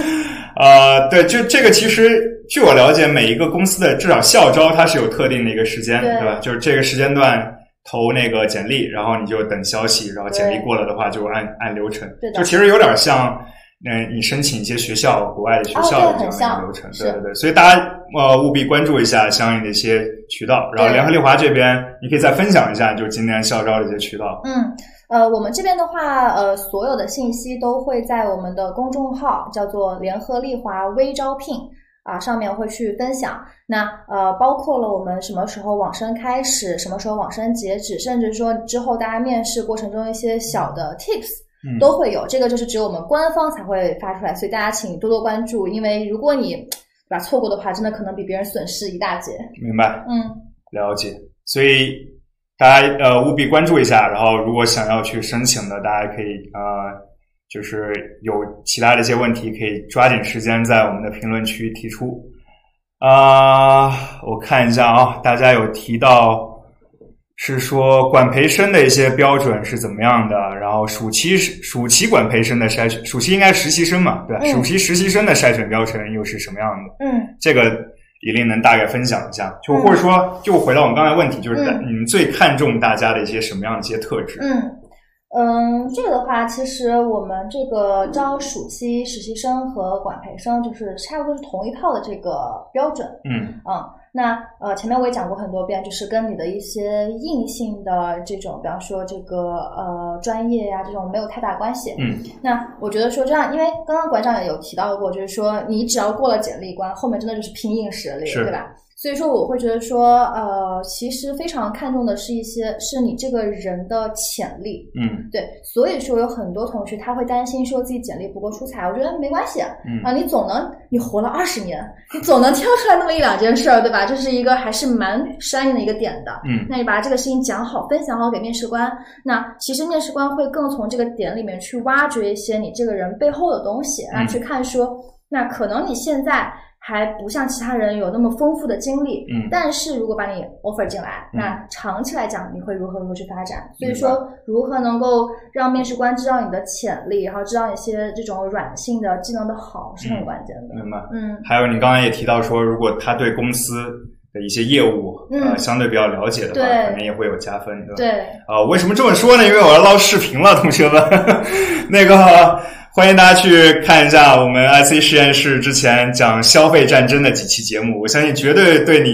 呃，对，就这个其实据我了解，每一个公司的至少校招它是有特定的一个时间，对对吧？就是这个时间段投那个简历，然后你就等消息，然后简历过了的话就按按流程对，的就其实有点像。嗯，你申请一些学校，国外的学校的这样的流程，是对对对，所以大家呃务必关注一下相应的一些渠道。然后联合利华这边，你可以再分享一下，就是今年校招的一些渠道。嗯，呃，我们这边的话，呃，所有的信息都会在我们的公众号叫做“联合利华微招聘”啊上面会去分享。那呃，包括了我们什么时候网申开始，什么时候网申截止，甚至说之后大家面试过程中一些小的 tips。嗯都会有，这个就是只有我们官方才会发出来，所以大家请多多关注，因为如果你对吧错过的话，真的可能比别人损失一大截。明白。嗯，了解，所以大家呃务必关注一下，然后如果想要去申请的，大家可以呃就是有其他的一些问题，可以抓紧时间在我们的评论区提出。啊、我看一下啊，大家有提到是说管培生的一些标准是怎么样的，然后暑期暑期管培生的筛选，暑期应该实习生嘛，对吧？嗯暑期实习生的筛选标准又是什么样的？嗯，这个李令能大概分享一下，就或者说，就回到我们刚才问题，就是嗯你们最看重大家的一些什么样的一些特质？嗯，嗯，这个的话，其实我们这个招暑期实习生和管培生，就是差不多是同一套的这个标准。嗯嗯，那呃，前面我也讲过很多遍，就是跟你的一些硬性的这种，比方说这个呃专业呀、这种没有太大关系。嗯那我觉得说这样，因为刚刚馆长也有提到过，就是说你只要过了简历关，后面真的就是拼硬实力，对吧？所以说我会觉得说，呃，其实非常看重的是一些是你这个人的潜力。嗯对，所以说有很多同学他会担心说自己简历不够出彩，我觉得没关系，嗯啊，你总能你活了二十年，你总能挑出来那么一两件事儿，对吧？这是一个还是蛮商业的一个点的。嗯那你把这个事情讲好，分享好给面试官，那其实面试官会更从这个点里面去挖掘一些你这个人背后的东西，啊，嗯去看说，那可能你现在还不像其他人有那么丰富的经历，嗯但是如果把你 offer 进来，嗯那长期来讲你会如何如何去发展？所以说，如何能够让面试官知道你的潜力，然后知道一些这种软性的技能的好，是很关键的。明白。嗯还有你刚才也提到说，如果他对公司的一些业务呃嗯相对比较了解的话，对可能也会有加分，对吧？对，啊、为什么这么说呢？因为我要捞视频了，同学们。(laughs) 那个，欢迎大家去看一下我们 IC 实验室之前讲消费战争的几期节目，我相信绝对对你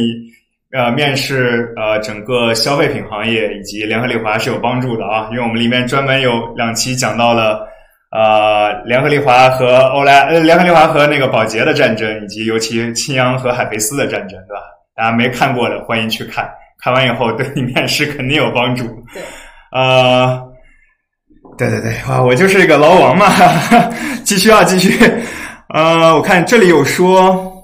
呃面试呃整个消费品行业以及联合利华是有帮助的啊，因为我们里面专门有两期讲到了。呃，联合利华和欧莱，呃，联合利华和那个宝洁的战争，以及尤其青阳和海飞丝的战争，对吧？大家没看过的，欢迎去看，看完以后对你面试肯定有帮助。对，呃，对对对，啊，我就是一个牢王嘛，哈 (laughs) 哈继续啊，继续。呃，我看这里有说，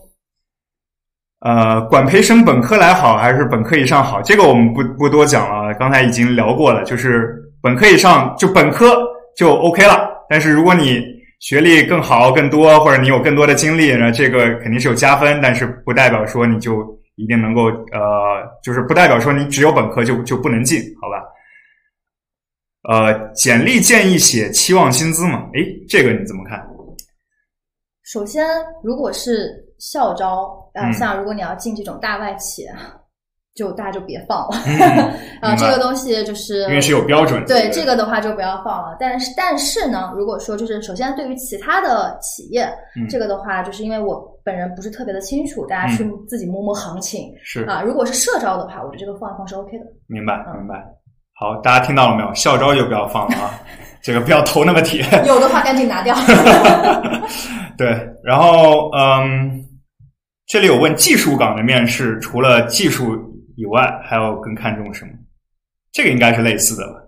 呃，管培生本科来好还是本科以上好？这个我们不不多讲了，刚才已经聊过了，就是本科以上就本科就 OK 了。但是如果你学历更好、更多，或者你有更多的经历，那这个肯定是有加分，但是不代表说你就一定能够呃，就是不代表说你只有本科就就不能进，好吧？呃，简历建议写期望薪资嘛？诶，这个你怎么看？首先，如果是校招，呃，嗯像如果你要进这种大外企，就大家就别放了。嗯 (laughs) 啊，明白这个东西就是因为是有标准。对这个的话就不要放了。但是但是呢，如果说就是首先对于其他的企业，嗯这个的话，就是因为我本人不是特别的清楚，大家去自己摸摸行情、是啊。如果是社招的话，我觉得这个放一放是 OK 的。明白明白。好，大家听到了没有？校招就不要放了啊，这个不要投那么铁。(laughs) 有的话赶紧拿掉。(laughs) 对，然后嗯，这里有问技术岗的面试，除了技术以外，还要更看重什么？这个应该是类似的吧？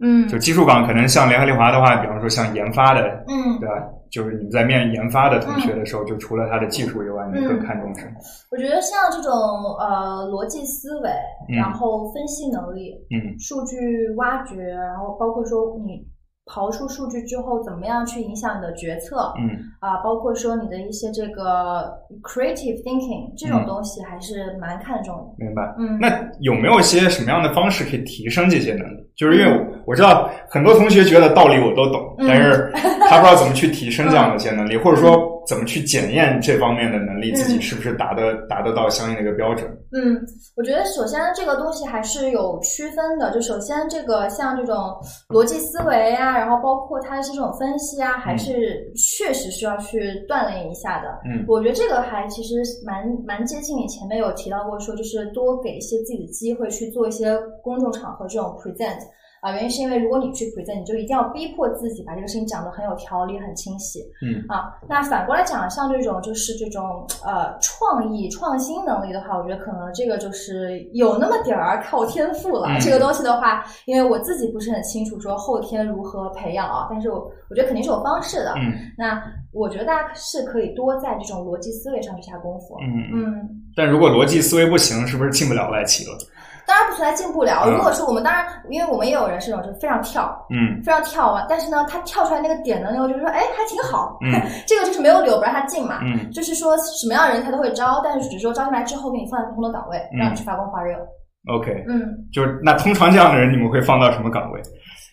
嗯就技术岗可能像联合利华的话，比方说像研发的，嗯，对吧？就是你们在面研发的同学的时候，就除了他的技术以外，你更看重什么？我觉得像这种呃逻辑思维，嗯然后分析能力，嗯数据挖掘，然后包括说你刨出数据之后，怎么样去影响你的决策嗯啊、包括说你的一些这个 creative thinking 这种嗯东西还是蛮看重的。明白。嗯，那有没有一些什么样的方式可以提升这些能力？就是因为嗯我知道很多同学觉得道理我都懂，嗯但是他不知道怎么去提升这样的一些能力，或者说怎么去检验这方面的能力，嗯自己是不是达得达得到相应的一个标准？嗯，我觉得首先这个东西还是有区分的。就首先这个像这种逻辑思维啊，然后包括它的这种分析啊，还是确实需要去锻炼一下的。嗯我觉得这个还其实蛮蛮接近你前面有提到过说，就是多给一些自己的机会去做一些公众场合这种 present。啊，原因是因为如果你去 present，你就一定要逼迫自己把这个事情讲得很有条理、很清晰。嗯啊，那反过来讲，像这种就是这种呃创意创新能力的话，我觉得可能这个就是有那么点儿靠天赋了。嗯这个东西的话，因为我自己不是很清楚说后天如何培养啊，但是我我觉得肯定是有方式的。嗯那我觉得大家是可以多在这种逻辑思维上去下功夫。嗯。嗯，但如果逻辑思维不行，是不是进不了外企了？当然不存在进不了。嗯如果说我们当然，因为我们也有人是那种就非常跳，嗯非常跳啊，但是呢，他跳出来那个点呢，我就说哎还挺好，嗯 (laughs) 这个就是没有理由不让他进嘛。嗯就是说什么样的人他都会招，但是只是说招进来之后给你放在不同的岗位，嗯让你去发光发热。，OK，嗯，就是那通常这样的人，你们会放到什么岗位？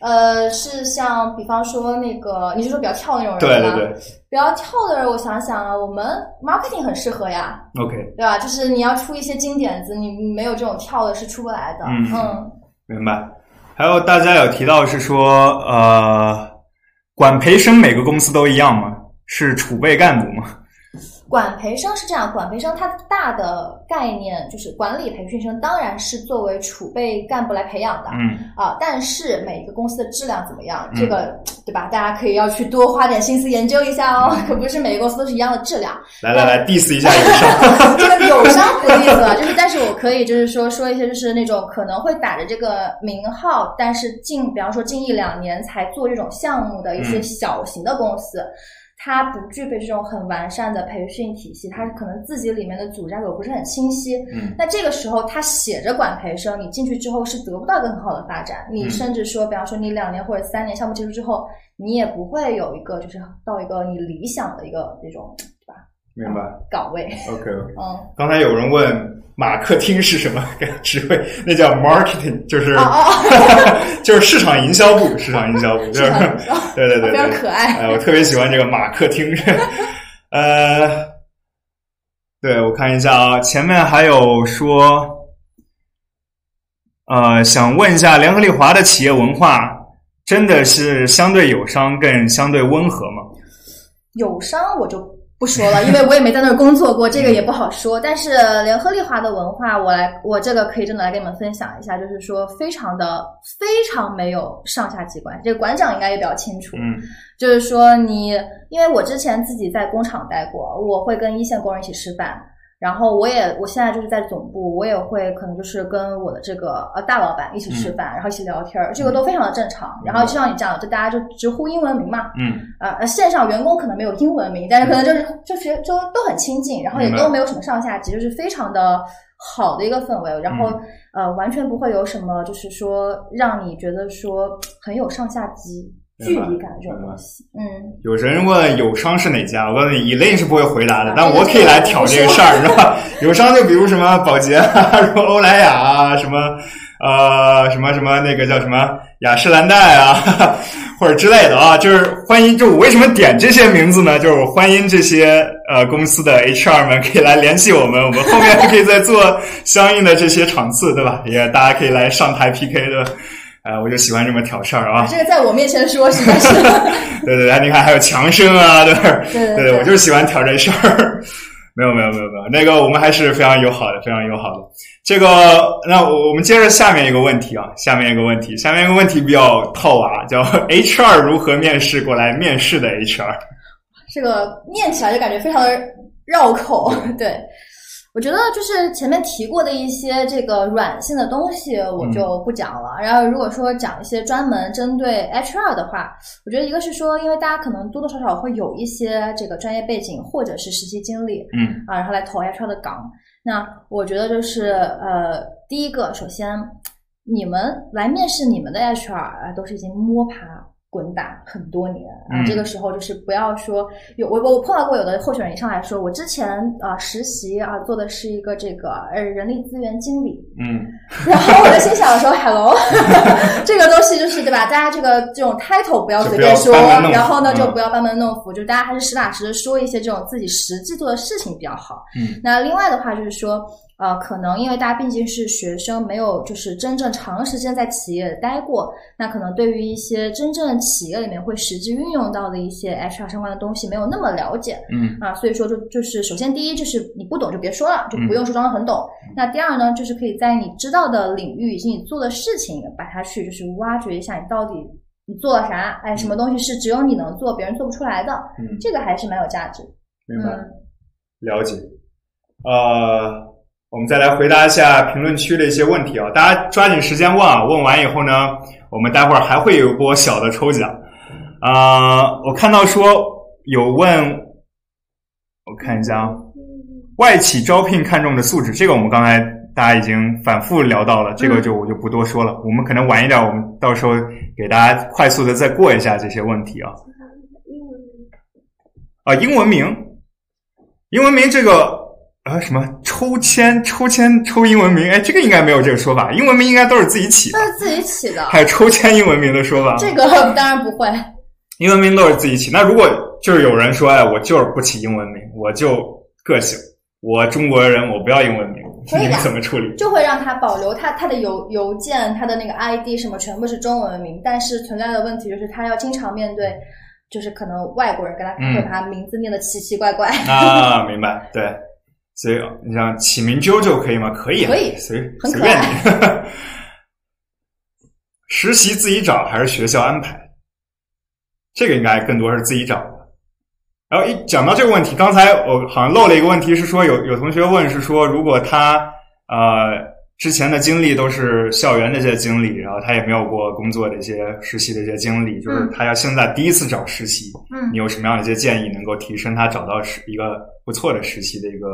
呃，是像比方说那个，你是说比较跳那种人吗？对对对比较跳的人，我想想啊，我们 marketing 很适合呀，，OK，对吧？就是你要出一些金点子，你没有这种跳的是出不来的。嗯嗯明白。还有大家有提到是说，呃，管培生每个公司都一样吗？是储备干部吗？管培生是这样，管培生它大的概念就是管理培训生，当然是作为储备干部来培养的。嗯啊，但是每个公司的质量怎么样，这个对吧？大家可以要去多花点心思研究一下哦。可不是每个公司都是一样的质量。来来来，diss 一下友商。(laughs) 这个友商不 diss 了，就是但是我可以就是说说一些就是那种可能会打着这个名号，但是近比方说近一两年才做这种项目的一些小型的公司。它不具备这种很完善的培训体系，它可能自己里面的组织架构不是很清晰。嗯，那这个时候他写着管培生，你进去之后是得不到一个很好的发展。你甚至说，比方说你两年或者三年项目结束之后，你也不会有一个就是到一个你理想的一个这种？明白。岗位。OK。嗯。刚才有人问马克厅是什么 (laughs) 职位？那叫 marketing，就是 (laughs) 就是市场营销部，市场营销部，就是 (laughs) 对对对，非常可爱。哎，我特别喜欢这个马克厅。呃，对我看一下啊，前面还有说，呃，想问一下，联合利华的企业文化真的是相对友商更相对温和吗？友商我就不说了，因为我也没在那儿工作过，这个也不好说。但是联合利华的文化，我来，我这个可以真的来跟你们分享一下，就是说非常的非常没有上下级关系。这个馆长应该也比较清楚，嗯，就是说你，因为我之前自己在工厂待过，我会跟一线工人一起吃饭。然后我也，我现在就是在总部，我也会可能就是跟我的这个呃大老板一起吃饭，然后一起聊天儿，这个都非常的正常。然后就像你这样，就大家就直呼英文名嘛，嗯，呃，线上员工可能没有英文名，但是可能就是就是就都很亲近，然后也都没有什么上下级，就是非常的好的一个氛围。然后呃，完全不会有什么就是说让你觉得说很有上下级。距离感这种东西，嗯，有人问友商是哪家，我告诉你，Elaine 是不会回答的，但我可以来挑这个事儿，是吧？友商就比如什么宝洁啊，(laughs) 什么欧莱雅啊，什么呃什么什么那个叫什么雅诗兰黛啊，(laughs) 或者之类的啊，就是欢迎。就我为什么点这些名字呢？就是我欢迎这些呃公司的 HR 们可以来联系我们，我们后面可以再做相应的这些场次，对吧？也大家可以来上台 PK 的。呃，我就喜欢这么挑事儿啊！这个在我面前说实在是，(laughs) 对对对，你看还有强生啊，对对对，我就喜欢挑这事儿。没有没有没有没有，那个我们还是非常友好的，非常友好的。这个，那我们接着下面一个问题啊，下面一个问题，下面一个问题比较套娃，叫 HR 如何面试过来面试的 HR？这个念起来就感觉非常的绕口，对。我觉得就是前面提过的一些这个软性的东西，我就不讲了。然后如果说讲一些专门针对 HR 的话，我觉得一个是说，因为大家可能多多少少会有一些这个专业背景或者是实习经历，嗯啊，然后来投 HR 的岗。那我觉得就是呃，第一个，首先你们来面试你们的 HR 啊，都是已经摸爬。滚打很多年啊，这个时候就是不要说有我我碰到过有的候选人一上来说，我之前啊实习啊做的是一个这个呃人力资源经理，嗯，(laughs) 然后我就心想说，hello，(laughs) 这个东西就是对吧？大家这个这种 title 不要随便说，然后呢就不要班门弄斧，就大家还是实打实的说一些这种自己实际做的事情比较好。嗯，那另外的话就是说。呃，可能因为大家毕竟是学生，没有就是真正长时间在企业待过，那可能对于一些真正企业里面会实际运用到的一些 HR 相关的东西没有那么了解，嗯啊，所以说就就是首先第一就是你不懂就别说了，就不用说装的很懂。嗯、那第二呢，就是可以在你知道的领域以及你做的事情，把它去就是挖掘一下你到底你做了啥，哎，什么东西是只有你能做，别人做不出来的，嗯，这个还是蛮有价值。明白，了解，呃。我们再来回答一下评论区的一些问题啊，大家抓紧时间问啊，问完以后呢，我们待会儿还会有一波小的抽奖。啊、呃，我看到说有问，我看一下啊，外企招聘看重的素质，这个我们刚才大家已经反复聊到了，这个就我就不多说了。我们可能晚一点，我们到时候给大家快速的再过一下这些问题啊。啊，英文名，英文名这个。啊，什么抽签、抽签、抽英文名？哎，这个应该没有这个说法。英文名应该都是自己起的，都是自己起的。还有抽签英文名的说法？这个当然不会。(laughs) 英文名都是自己起。那如果就是有人说，哎，我就是不起英文名，我就个性，我中国人，我不要英文名，你们可以的怎么处理？就会让他保留他他的邮邮件、他的那个 ID 什么全部是中文名，但是存在的问题就是他要经常面对，就是可能外国人跟他会，嗯把他名字念的奇奇怪怪。啊，明白，对。所以你想起名啾啾可以吗？可以啊，可以随随便你。(laughs) 实习自己找还是学校安排？这个应该更多是自己找的。然后一讲到这个问题，刚才我好像漏了一个问题，是说有有同学问是说，如果他呃之前的经历都是校园的一些经历，然后他也没有过工作的一些实习的一些经历，就是嗯他要现在第一次找实习，嗯你有什么样的一些建议，能够提升他找到实一个不错的实习的一个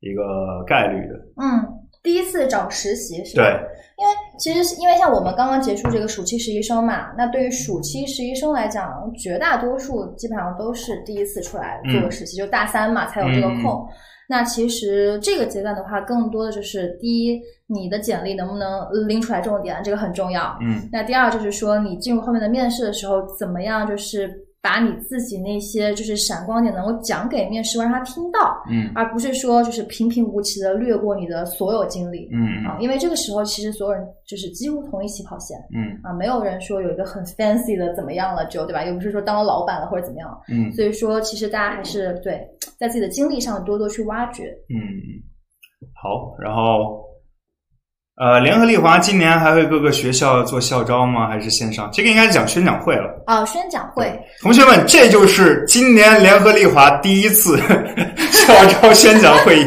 一个概率的？嗯，第一次找实习是吧？对，因为其实是因为像我们刚刚结束这个暑期实习生嘛，那对于暑期实习生来讲，绝大多数基本上都是第一次出来做个实习，就大三嘛才有这个嗯空。那其实这个阶段的话，更多的就是第一，你的简历能不能拎出来重点，这个很重要。嗯那第二就是说，你进入后面的面试的时候，怎么样就是把你自己那些就是闪光点能够讲给面试官让他听到，嗯而不是说就是平平无奇的略过你的所有经历。嗯啊，因为这个时候其实所有人就是几乎同一起跑线嗯啊，没有人说有一个很 fancy 的怎么样了就对吧？又不是说当了老板了或者怎么样，嗯所以说其实大家还是对在自己的经历上多多去挖掘。嗯，好，然后。呃，联合利华今年还会各个学校做校招吗？还是线上？这个应该讲宣讲会了。啊，宣讲会同学们，这就是今年联合利华第一次 (laughs) 校招宣讲会议，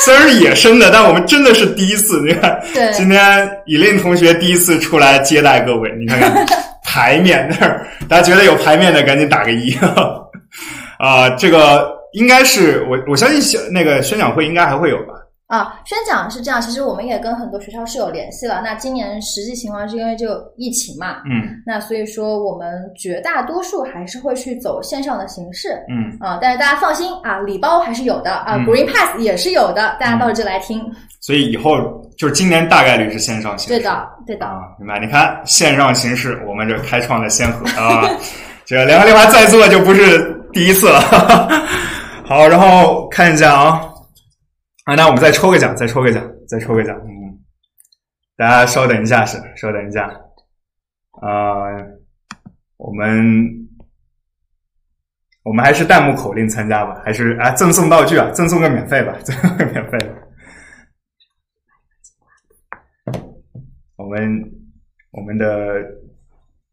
虽然是野生的，但我们真的是第一次。你看，对今天以令同学第一次出来接待各位，你看看 (laughs) 牌面那儿，大家觉得有牌面的赶紧打个一 (laughs) 啊！这个应该是我我相信小那个宣讲会应该还会有吧？啊，宣讲是这样，其实我们也跟很多学校是有联系了。那今年实际情况是因为这个疫情嘛，嗯那所以说我们绝大多数还是会去走线上的形式。嗯，啊，但是大家放心啊，礼包还是有的啊、嗯 g r e e n Pass 也是有的，大家到这来听。所以以后就是今年大概率是线上形式。对的，对的。啊，明白？你看线上形式，我们这开创了先河啊！这个联合利华在座就不是第一次了。(laughs) 好，然后看一下啊，啊，那我们再抽个奖，再抽个奖，再抽个奖。嗯，大家稍等一下，是稍等一下。啊、我们我们还是弹幕口令参加吧，还是啊赠送道具啊，赠送个免费吧，(laughs) 赠送个免费。我们我们的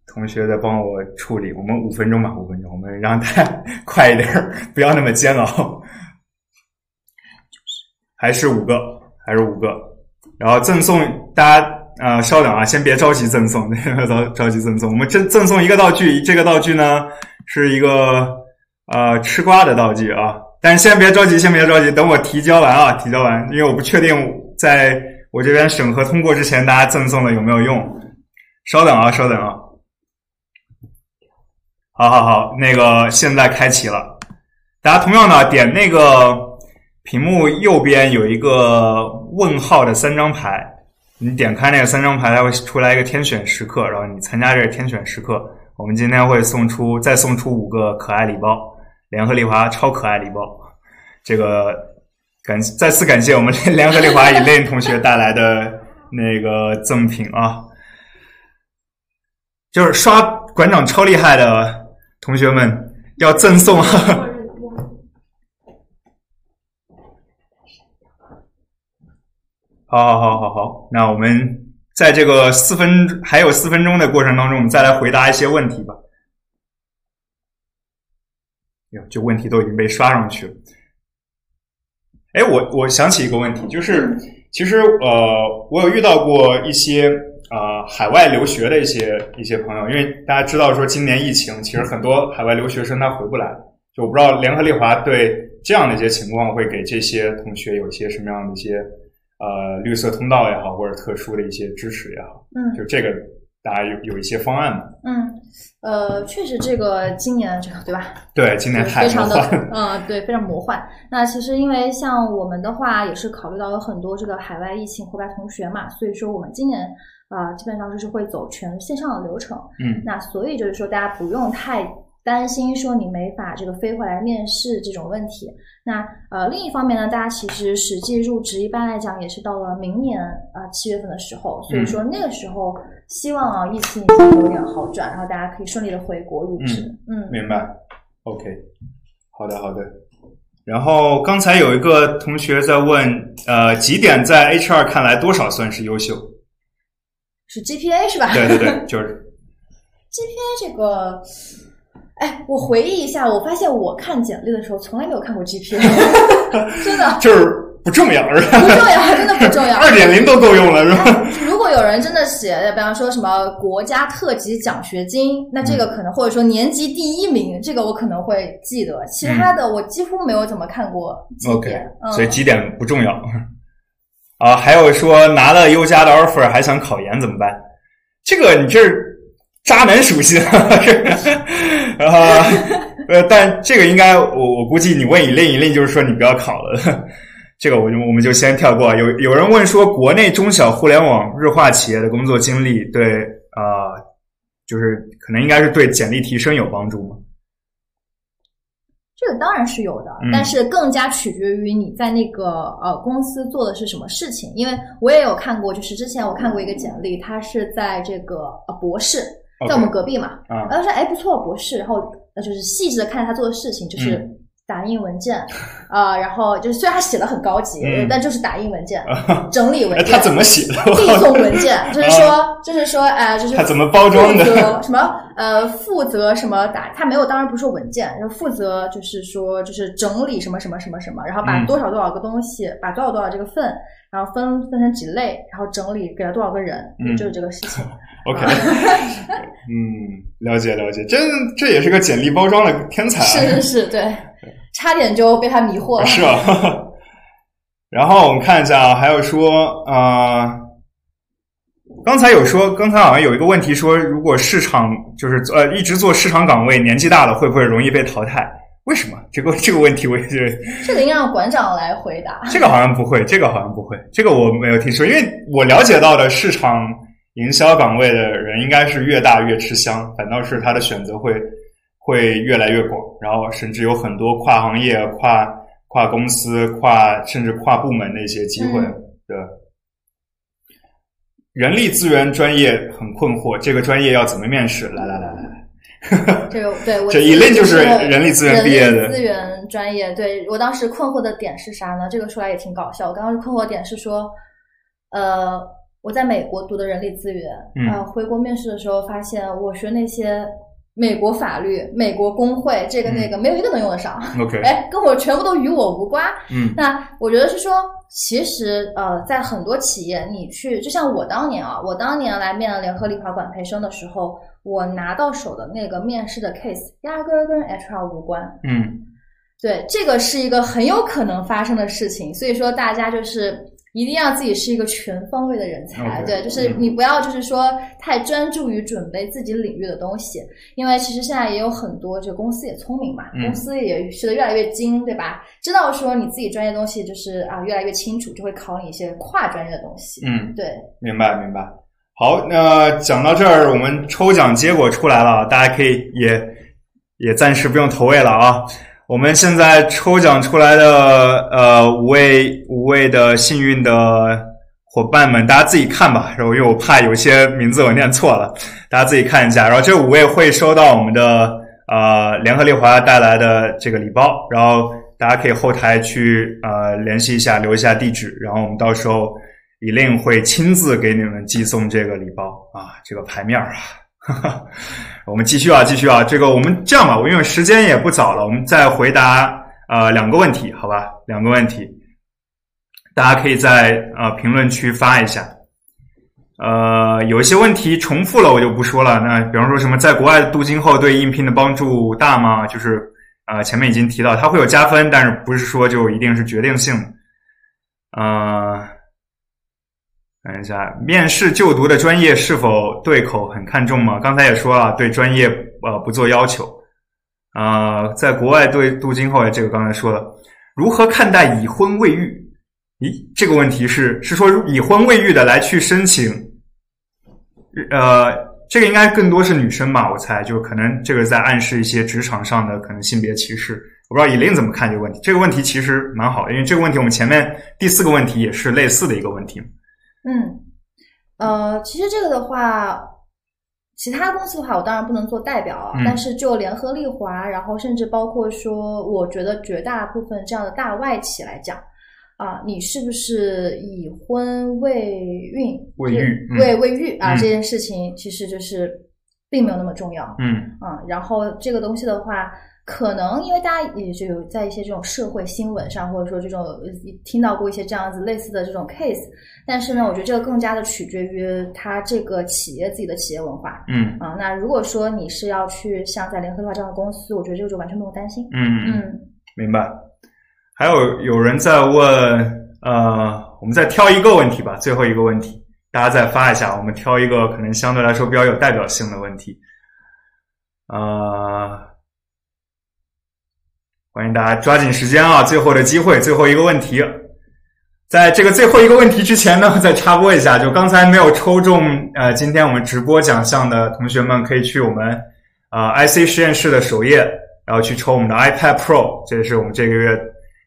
同学在帮我处理，我们五分钟吧，五分钟，我们让他 (laughs) 快一点，不要那么煎熬。还是五个，还是五个，然后赠送大家呃稍等啊，先别着急赠送，(laughs) 着着急赠送，我们赠赠送一个道具，这个道具呢是一个呃吃瓜的道具啊，但是先别着急，先别着急，等我提交完啊，提交完，因为我不确定在我这边审核通过之前，大家赠送的有没有用？稍等啊，稍等啊。好好好，那个现在开启了，大家同样的点那个屏幕右边有一个问号的三张牌，你点开那个三张牌，它会出来一个天选时刻，然后你参加这个天选时刻，我们今天会送出再送出五个可爱礼包，联合利华超可爱礼包，这个感再次感谢我们 (laughs) 联合利华以恋同学带来的那个赠品啊，就是刷馆长超厉害的同学们要赠送。(laughs) 好好好好好，那我们在这个四分还有四分钟的过程当中，我们再来回答一些问题吧。哟，这问题都已经被刷上去了。哎，我我想起一个问题，就是其实呃，我有遇到过一些呃海外留学的一些一些朋友，因为大家知道说今年疫情，其实很多海外留学生他回不来，就我不知道联合利华对这样的一些情况会给这些同学有一些什么样的一些呃绿色通道也好，或者特殊的一些支持也好，嗯就这个大家有有一些方案嘛？嗯，呃，确实这个今年这个对吧？对，今年太非常的嗯，对，非常魔幻。那其实因为像我们的话，也是考虑到有很多这个海外疫情回来同学嘛，所以说我们今年啊、呃基本上就是会走全线上的流程。嗯那所以就是说大家不用太担心说你没法这个飞回来面试这种问题。那呃，另一方面呢，大家其实实际入职一般来讲也是到了明年啊七月份的时候，所以说那个时候希望啊疫情已经有点好转，然后大家可以顺利的回国入职。嗯，明白。OK，好的好的。然后刚才有一个同学在问，呃，几点在 HR 看来多少算是优秀？是 GPA 是吧？对对对，(laughs) 就是 GPA 这个。哎，我回忆一下，我发现我看简历的时候从来没有看过 GPA，(laughs) 真的就是不重要，是吧？不重要，真的不重要。(laughs) 二点零都够用了，是吧？(laughs) 如果有人真的写，比方说什么国家特级奖学金，那这个可能或者说年级第一名，这个我可能会记得。其他的我几乎没有怎么看过。OK，所以几点不重要。啊，还有说拿了优加的 offer 还想考研怎么办？这个你这。渣男属性，(laughs) 然后呃，但这个应该我我估计你问一令一令，就是说你不要考了。(laughs) 这个我就我们就先跳过。有有人问说，国内中小互联网日化企业的工作经历对啊，就是可能应该是对简历提升有帮助吗？这个当然是有的，但是更加取决于你在那个呃公司做的是什么事情。因为我也有看过，就是之前我看过一个简历，他是在这个呃博士。在我们隔壁嘛，然后说哎不错，博士，然后呃就是细致的看他做的事情，就是打印文件 (laughs) 啊，然后就是虽然他写的很高级，但就是打印文件、整理文件。他怎么写的？(laughs) 递送文件，就是说就是说呃就是他怎么包装的？什么呃负责什么打？他没有，当然不是文件，就负责就是说就是整理什么什么什么什么，然后把多少多少个东西，把多少多少这个份，然后分分成几类，然后整理给了多少个人，就是这个事情。OK，嗯，了解了解，这这也是个简历包装的天才，是是是，对，差点就被他迷惑了，是啊。(laughs) 然后我们看一下啊，还有说啊，刚才有说，刚才好像有一个问题说，如果市场就是呃一直做市场岗位，年纪大了会不会容易被淘汰？为什么？这个这个问题我也是，这个应该让馆长来回答。这个好像不会，这个好像不会，这个我没有听说，因为我了解到的市场。营销岗位的人应该是越大越吃香，反倒是他的选择会会越来越广，然后甚至有很多跨行业、跨跨公司、跨甚至跨部门的一些机会。对，人力资源专业很困惑，这个专业要怎么面试？来来来来来，这个 (laughs) 对，这一类就是人力资源毕业的资源专业。对我当时困惑的点是啥呢？这个说来也挺搞笑。我刚刚困惑点是说，呃。我在美国读的人力资源，啊，回国面试的时候发现，我学那些美国法律、美国工会，这个那个没有一个能用得上。OK，(laughs) 哎，跟我全部都与我无关。嗯，那我觉得是说，其实呃，在很多企业，你去，就像我当年啊，我当年来面联合利华管培生的时候，我拿到手的那个面试的 case，压根儿跟 HR 无关。嗯，对，这个是一个很有可能发生的事情，所以说大家就是。一定要自己是一个全方位的人才，对，就是你不要就是说太专注于准备自己领域的东西，因为其实现在也有很多就公司也聪明嘛，公司也学的越来越精，对吧？知道说你自己专业东西就是啊越来越清楚，就会考你一些跨专业的东西。嗯，对，明白明白。好，那讲到这儿，我们抽奖结果出来了，大家可以也也暂时不用投喂了啊。我们现在抽奖出来的呃五位五位的幸运的伙伴们，大家自己看吧。然后因为我怕有些名字我念错了，大家自己看一下。然后这五位会收到我们的呃联合利华带来的这个礼包。然后大家可以后台去呃联系一下，留一下地址。然后我们到时候一定会亲自给你们寄送这个礼包啊，这个牌面啊。哈哈，我们继续啊，继续啊，这个我们这样吧，我因为时间也不早了，我们再回答呃两个问题，好吧？两个问题，大家可以在呃评论区发一下。呃，有一些问题重复了，我就不说了。那比方说什么在国外镀金后对应聘的帮助大吗？就是呃前面已经提到，它会有加分，但是不是说就一定是决定性的。看一下，面试就读的专业是否对口很看重吗？刚才也说了，对专业呃不做要求。啊，在国外对镀金后，这个刚才说了，如何看待已婚未育？咦，这个问题是是说已婚未育的来去申请，呃，这个应该更多是女生吧，我猜，就可能这个在暗示一些职场上的可能性别歧视。我不知道以琳怎么看这个问题。这个问题其实蛮好，因为这个问题我们前面第四个问题也是类似的一个问题。嗯，呃，其实这个的话，其他公司的话，我当然不能做代表啊。嗯但是就联合利华，然后甚至包括说，我觉得绝大部分这样的大外企来讲，啊，你是不是已婚未孕、未未未育啊，嗯这件事情其实就是并没有那么重要。嗯啊，然后这个东西的话，可能因为大家也就有在一些这种社会新闻上，或者说这种呃听到过一些这样子类似的这种 case，但是呢，我觉得这个更加的取决于他这个企业自己的企业文化嗯啊。那如果说你是要去像在联合利华这样的公司，我觉得这个就完全不用担心。嗯嗯，嗯明白。还有有人在问，呃，我们再挑一个问题吧，最后一个问题，大家再发一下，我们挑一个可能相对来说比较有代表性的问题。呃，欢迎大家抓紧时间啊，最后的机会，最后一个问题。在这个最后一个问题之前呢，(laughs) 再插播一下，就刚才没有抽中呃今天我们直播奖项的同学们，可以去我们呃 IC 实验室的首页，然后去抽我们的 iPad Pro，这是我们这个月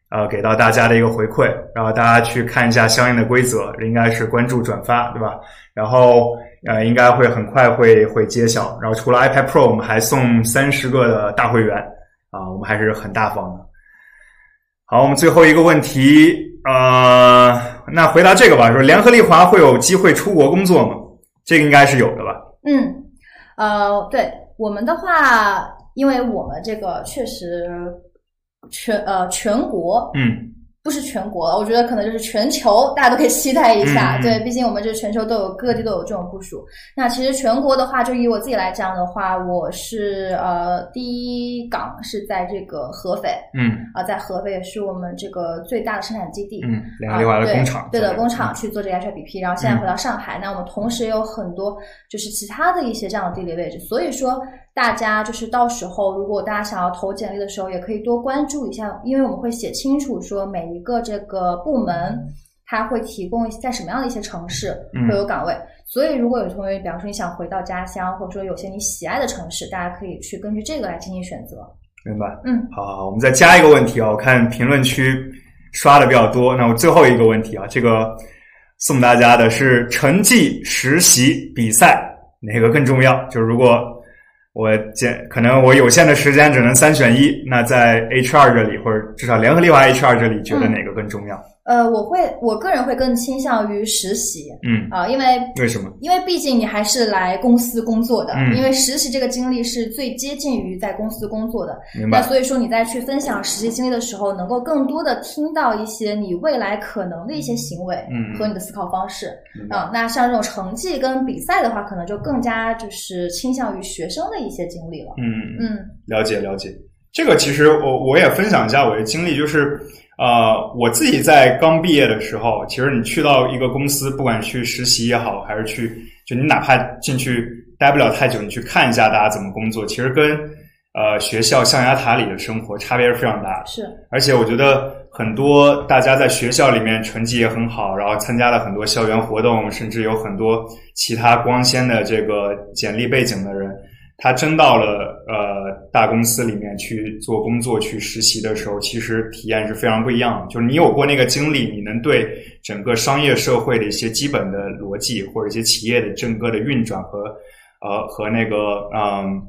呃给到大家的一个回馈，然后大家去看一下相应的规则，应该是关注转发，对吧？然后呃应该会很快会会揭晓，然后除了 iPad Pro，我们还送三十个的大会员啊、我们还是很大方的。好，我们最后一个问题，呃，那回答这个吧，说联合利华会有机会出国工作吗？这个应该是有的吧？嗯，呃，对我们的话，因为我们这个确实全呃全国嗯不是全国了，我觉得可能就是全球，大家都可以期待一下。对，毕竟我们这全球都有各地都有这种部署。那其实全国的话，就以我自己来讲的话，我是呃第一港是在这个合肥嗯啊、在合肥也是我们这个最大的生产基地。嗯，联合利华的工厂，啊对对的嗯工厂去做这个 HIPP，然后现在回到上海，那我们同时也有很多就是其他的一些这样的地理位置，所以说大家就是到时候如果大家想要投简历的时候，也可以多关注一下，因为我们会写清楚说每一个这个部门。它会提供在什么样的一些城市嗯会有岗位，所以如果有同学，比方说你想回到家乡，或者说有些你喜爱的城市，大家可以去根据这个来进行选择。明白。嗯，好好，好我们再加一个问题啊，我看评论区刷的比较多。那我最后一个问题啊，这个送大家的是成绩、实习、比赛哪个更重要？就是如果我简可能我有限的时间只能三选一，那在 HR 这里或者至少联合利华 HR 这里，觉得哪个更重要？呃，我会我个人会更倾向于实习嗯，啊、因为为什么？因为毕竟你还是来公司工作的，嗯因为实习这个经历是最接近于在公司工作的。明白。那所以说你在去分享实习经历的时候，能够更多的听到一些你未来可能的一些行为嗯和你的思考方式啊、那像这种成绩跟比赛的话，可能就更加就是倾向于学生的一些经历了。嗯嗯了解了解，这个其实我我也分享一下我的经历，就是呃，我自己在刚毕业的时候，其实你去到一个公司，不管去实习也好，还是去就你哪怕进去待不了太久，你去看一下大家怎么工作，其实跟呃学校象牙塔里的生活差别是非常大的。是，而且我觉得很多大家在学校里面成绩也很好，然后参加了很多校园活动，甚至有很多其他光鲜的这个简历背景的人，他真到了呃大公司里面去做工作、去实习的时候，其实体验是非常不一样的。就是你有过那个经历，你能对整个商业社会的一些基本的逻辑，或者一些企业的整个的运转和呃和那个嗯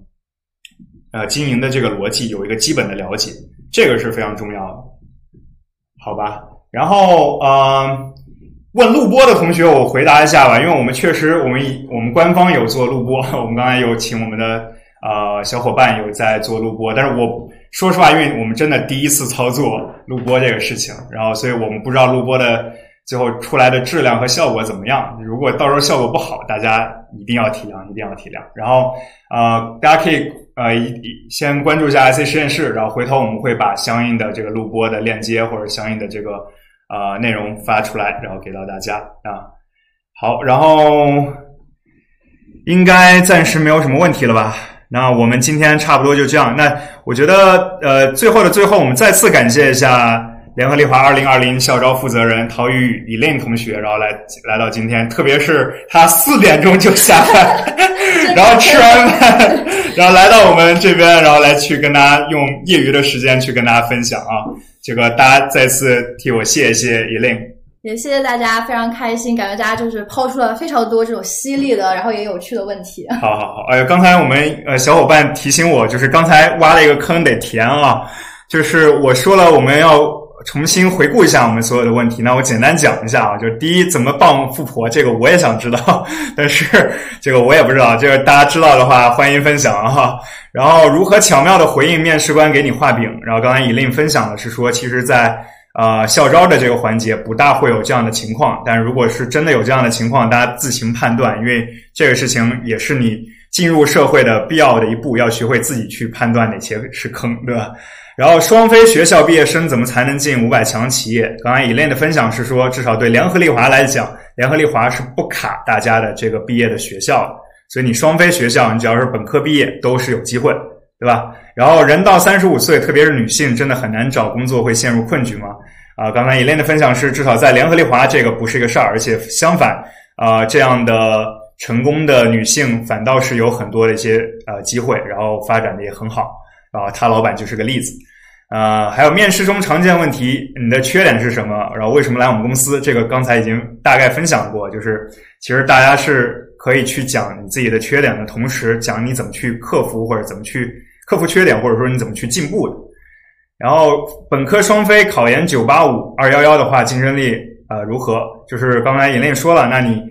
呃经营的这个逻辑有一个基本的了解，这个是非常重要的。好吧，然后呃，问录播的同学，我回答一下吧，因为我们确实我们我们官方有做录播，我们刚才有请我们的呃小伙伴有在做录播，但是我说实话，因为我们真的第一次操作录播这个事情，然后所以我们不知道录播的最后出来的质量和效果怎么样。如果到时候效果不好，大家一定要体谅，一定要体谅。然后呃，大家可以呃一一先关注一下 IC 实验室，然后回头我们会把相应的这个录播的链接或者相应的这个呃内容发出来，然后给到大家啊。好，然后应该暂时没有什么问题了吧？那我们今天差不多就这样。那我觉得呃，最后的最后，我们再次感谢一下联合利华二零二零校招负责人陶宇宇李令同学，然后来来到今天，特别是他四点钟就下班，然后吃完饭，然后来到我们这边，然后来去跟大家用业余的时间去跟大家分享啊，这个大家再次替我谢谢李令。也谢谢大家，非常开心，感觉大家就是抛出了非常多这种犀利的，然后也有趣的问题。好好好，哎，刚才我们呃小伙伴提醒我，就是刚才挖了一个坑得填啊，就是我说了我们要重新回顾一下我们所有的问题，那我简单讲一下啊，就是第一怎么傍富婆，这个我也想知道，(laughs) 但是这个我也不知道，这个大家知道的话欢迎分享哈。然后如何巧妙的回应面试官给你画饼，然后刚才以令分享的是说，其实在。呃，校招的这个环节不大会有这样的情况，但如果是真的有这样的情况，大家自行判断，因为这个事情也是你进入社会的必要的一步，要学会自己去判断哪些是坑，对吧？然后双非学校毕业生怎么才能进五百强企业？刚才以恋的分享是说，至少对联合利华来讲，联合利华是不卡大家的这个毕业的学校，所以你双非学校，你只要是本科毕业都是有机会。对吧？然后人到三十五岁，特别是女性，真的很难找工作，会陷入困局吗？啊，刚才伊莲的分享是，至少在联合利华这个不是一个事儿，而且相反，啊，这样的成功的女性反倒是有很多的一些呃机会，然后发展的也很好。啊，他老板就是个例子。啊，还有面试中常见问题，你的缺点是什么？然后为什么来我们公司？这个刚才已经大概分享过，就是其实大家是可以去讲你自己的缺点的同时，讲你怎么去克服或者怎么去。克服缺点，或者说你怎么去进步的。然后本科双非考研九八五二幺幺的话，竞争力呃如何？就是刚才尹练说了，那你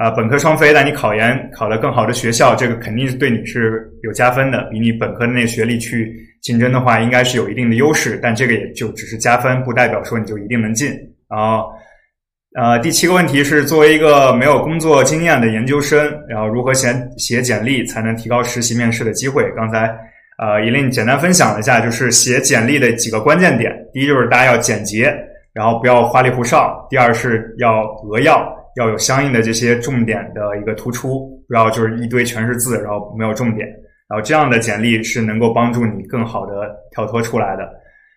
啊本科双非，但你考研考了更好的学校，这个肯定是对你是有加分的，比你本科的那学历去竞争的话，应该是有一定的优势。但这个也就只是加分，不代表说你就一定能进。然后呃第七个问题是，作为一个没有工作经验的研究生，然后如何写写简历才能提高实习面试的机会？刚才。呃，也令简单分享了一下，就是写简历的几个关键点。第一，就是大家要简洁，然后不要花里胡哨；第二，是要扼要，要有相应的这些重点的一个突出，不要就是一堆全是字，然后没有重点。然后这样的简历是能够帮助你更好的跳脱出来的。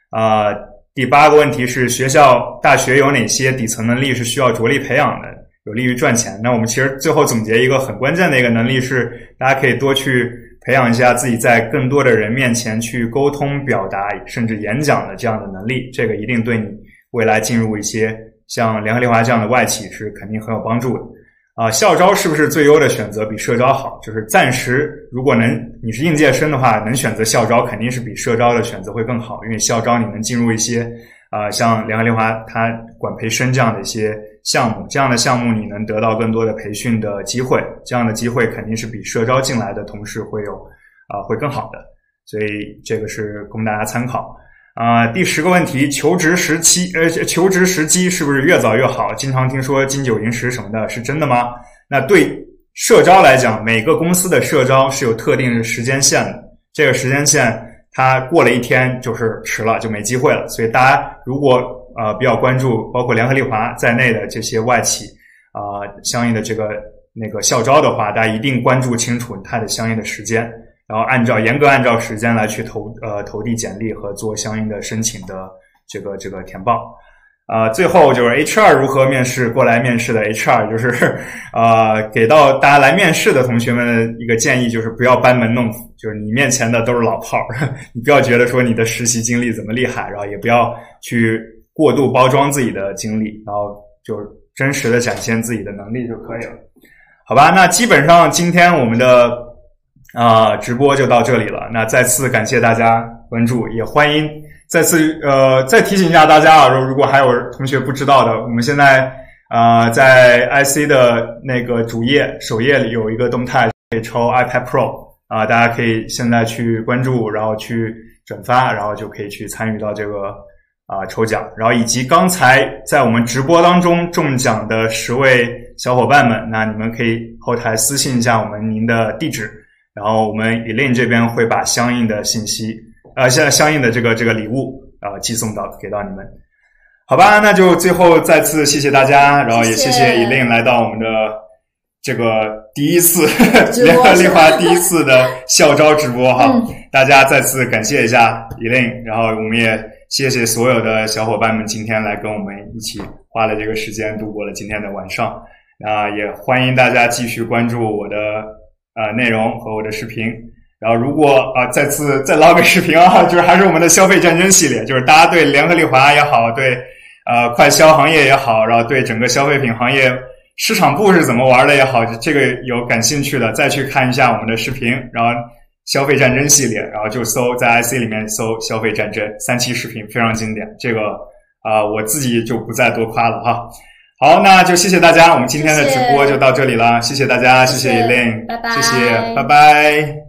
啊，第八个问题是，学校大学有哪些底层能力是需要着力培养的，有利于赚钱？那我们其实最后总结一个很关键的一个能力是，大家可以多去。培养一下自己在更多的人面前去沟通、表达，甚至演讲的这样的能力，这个一定对你未来进入一些像联合利华这样的外企是肯定很有帮助的。啊，校招是不是最优的选择？比社招好？就是暂时如果能你是应届生的话，能选择校招肯定是比社招的选择会更好，因为校招你能进入一些啊，像联合利华它管培生这样的一些。项目这样的项目，你能得到更多的培训的机会，这样的机会肯定是比社招进来的同事会有啊会更好的，所以这个是供大家参考啊。第十个问题，求职时期呃求职时机是不是越早越好？经常听说金九银十什么的，是真的吗？那对社招来讲，每个公司的社招是有特定的时间线的，这个时间线它过了一天就是迟了，就没机会了。所以大家如果呃，比较关注包括联合利华在内的这些外企啊，相应的这个那个校招的话，大家一定关注清楚它的相应的时间，然后按照严格按照时间来去投呃投递简历和做相应的申请的这个这个填报。啊，最后就是 HR 如何面试过来面试的 HR，就是呃给到大家来面试的同学们一个建议，就是不要班门弄斧，就是你面前的都是老炮儿，(laughs) 你不要觉得说你的实习经历怎么厉害，然后也不要去。过度包装自己的经历，然后就真实的展现自己的能力就可以了，好吧？那基本上今天我们的啊直播就到这里了。那再次感谢大家关注，也欢迎再次呃再提醒一下大家啊，如果还有同学不知道的，我们现在啊在 IC 的那个主页首页里有一个动态可以抽 iPad Pro 啊，大家可以现在去关注，然后去转发，然后就可以去参与到这个。啊，抽奖，然后以及刚才在我们直播当中中奖的十位小伙伴们，那你们可以后台私信一下我们您的地址，然后我们 Elin 这边会把相应的信息，呃，现在相应的这个这个礼物啊寄送到给到你们，好吧？那就最后再次谢谢大家，然后也谢谢 Elin 来到我们的这个第一次联合利华第一次的校招直播哈，大家再次感谢一下 Elin，然后我们也。谢谢所有的小伙伴们今天来跟我们一起花了这个时间度过了今天的晚上。啊，也欢迎大家继续关注我的呃内容和我的视频。然后，如果啊再次再捞个视频啊，(laughs) 就是还是我们的消费战争系列，就是大家对联合利华也好，对呃快消行业也好，然后对整个消费品行业市场部是怎么玩的也好，这个有感兴趣的再去看一下我们的视频。然后消费战争系列，然后就搜在 IC 里面搜消费战争三期视频，非常经典。这个啊我自己就不再多夸了哈。好，那就谢谢大家，我们今天的直播就到这里了，谢谢大家，谢谢 Elaine，拜拜，谢谢，拜拜。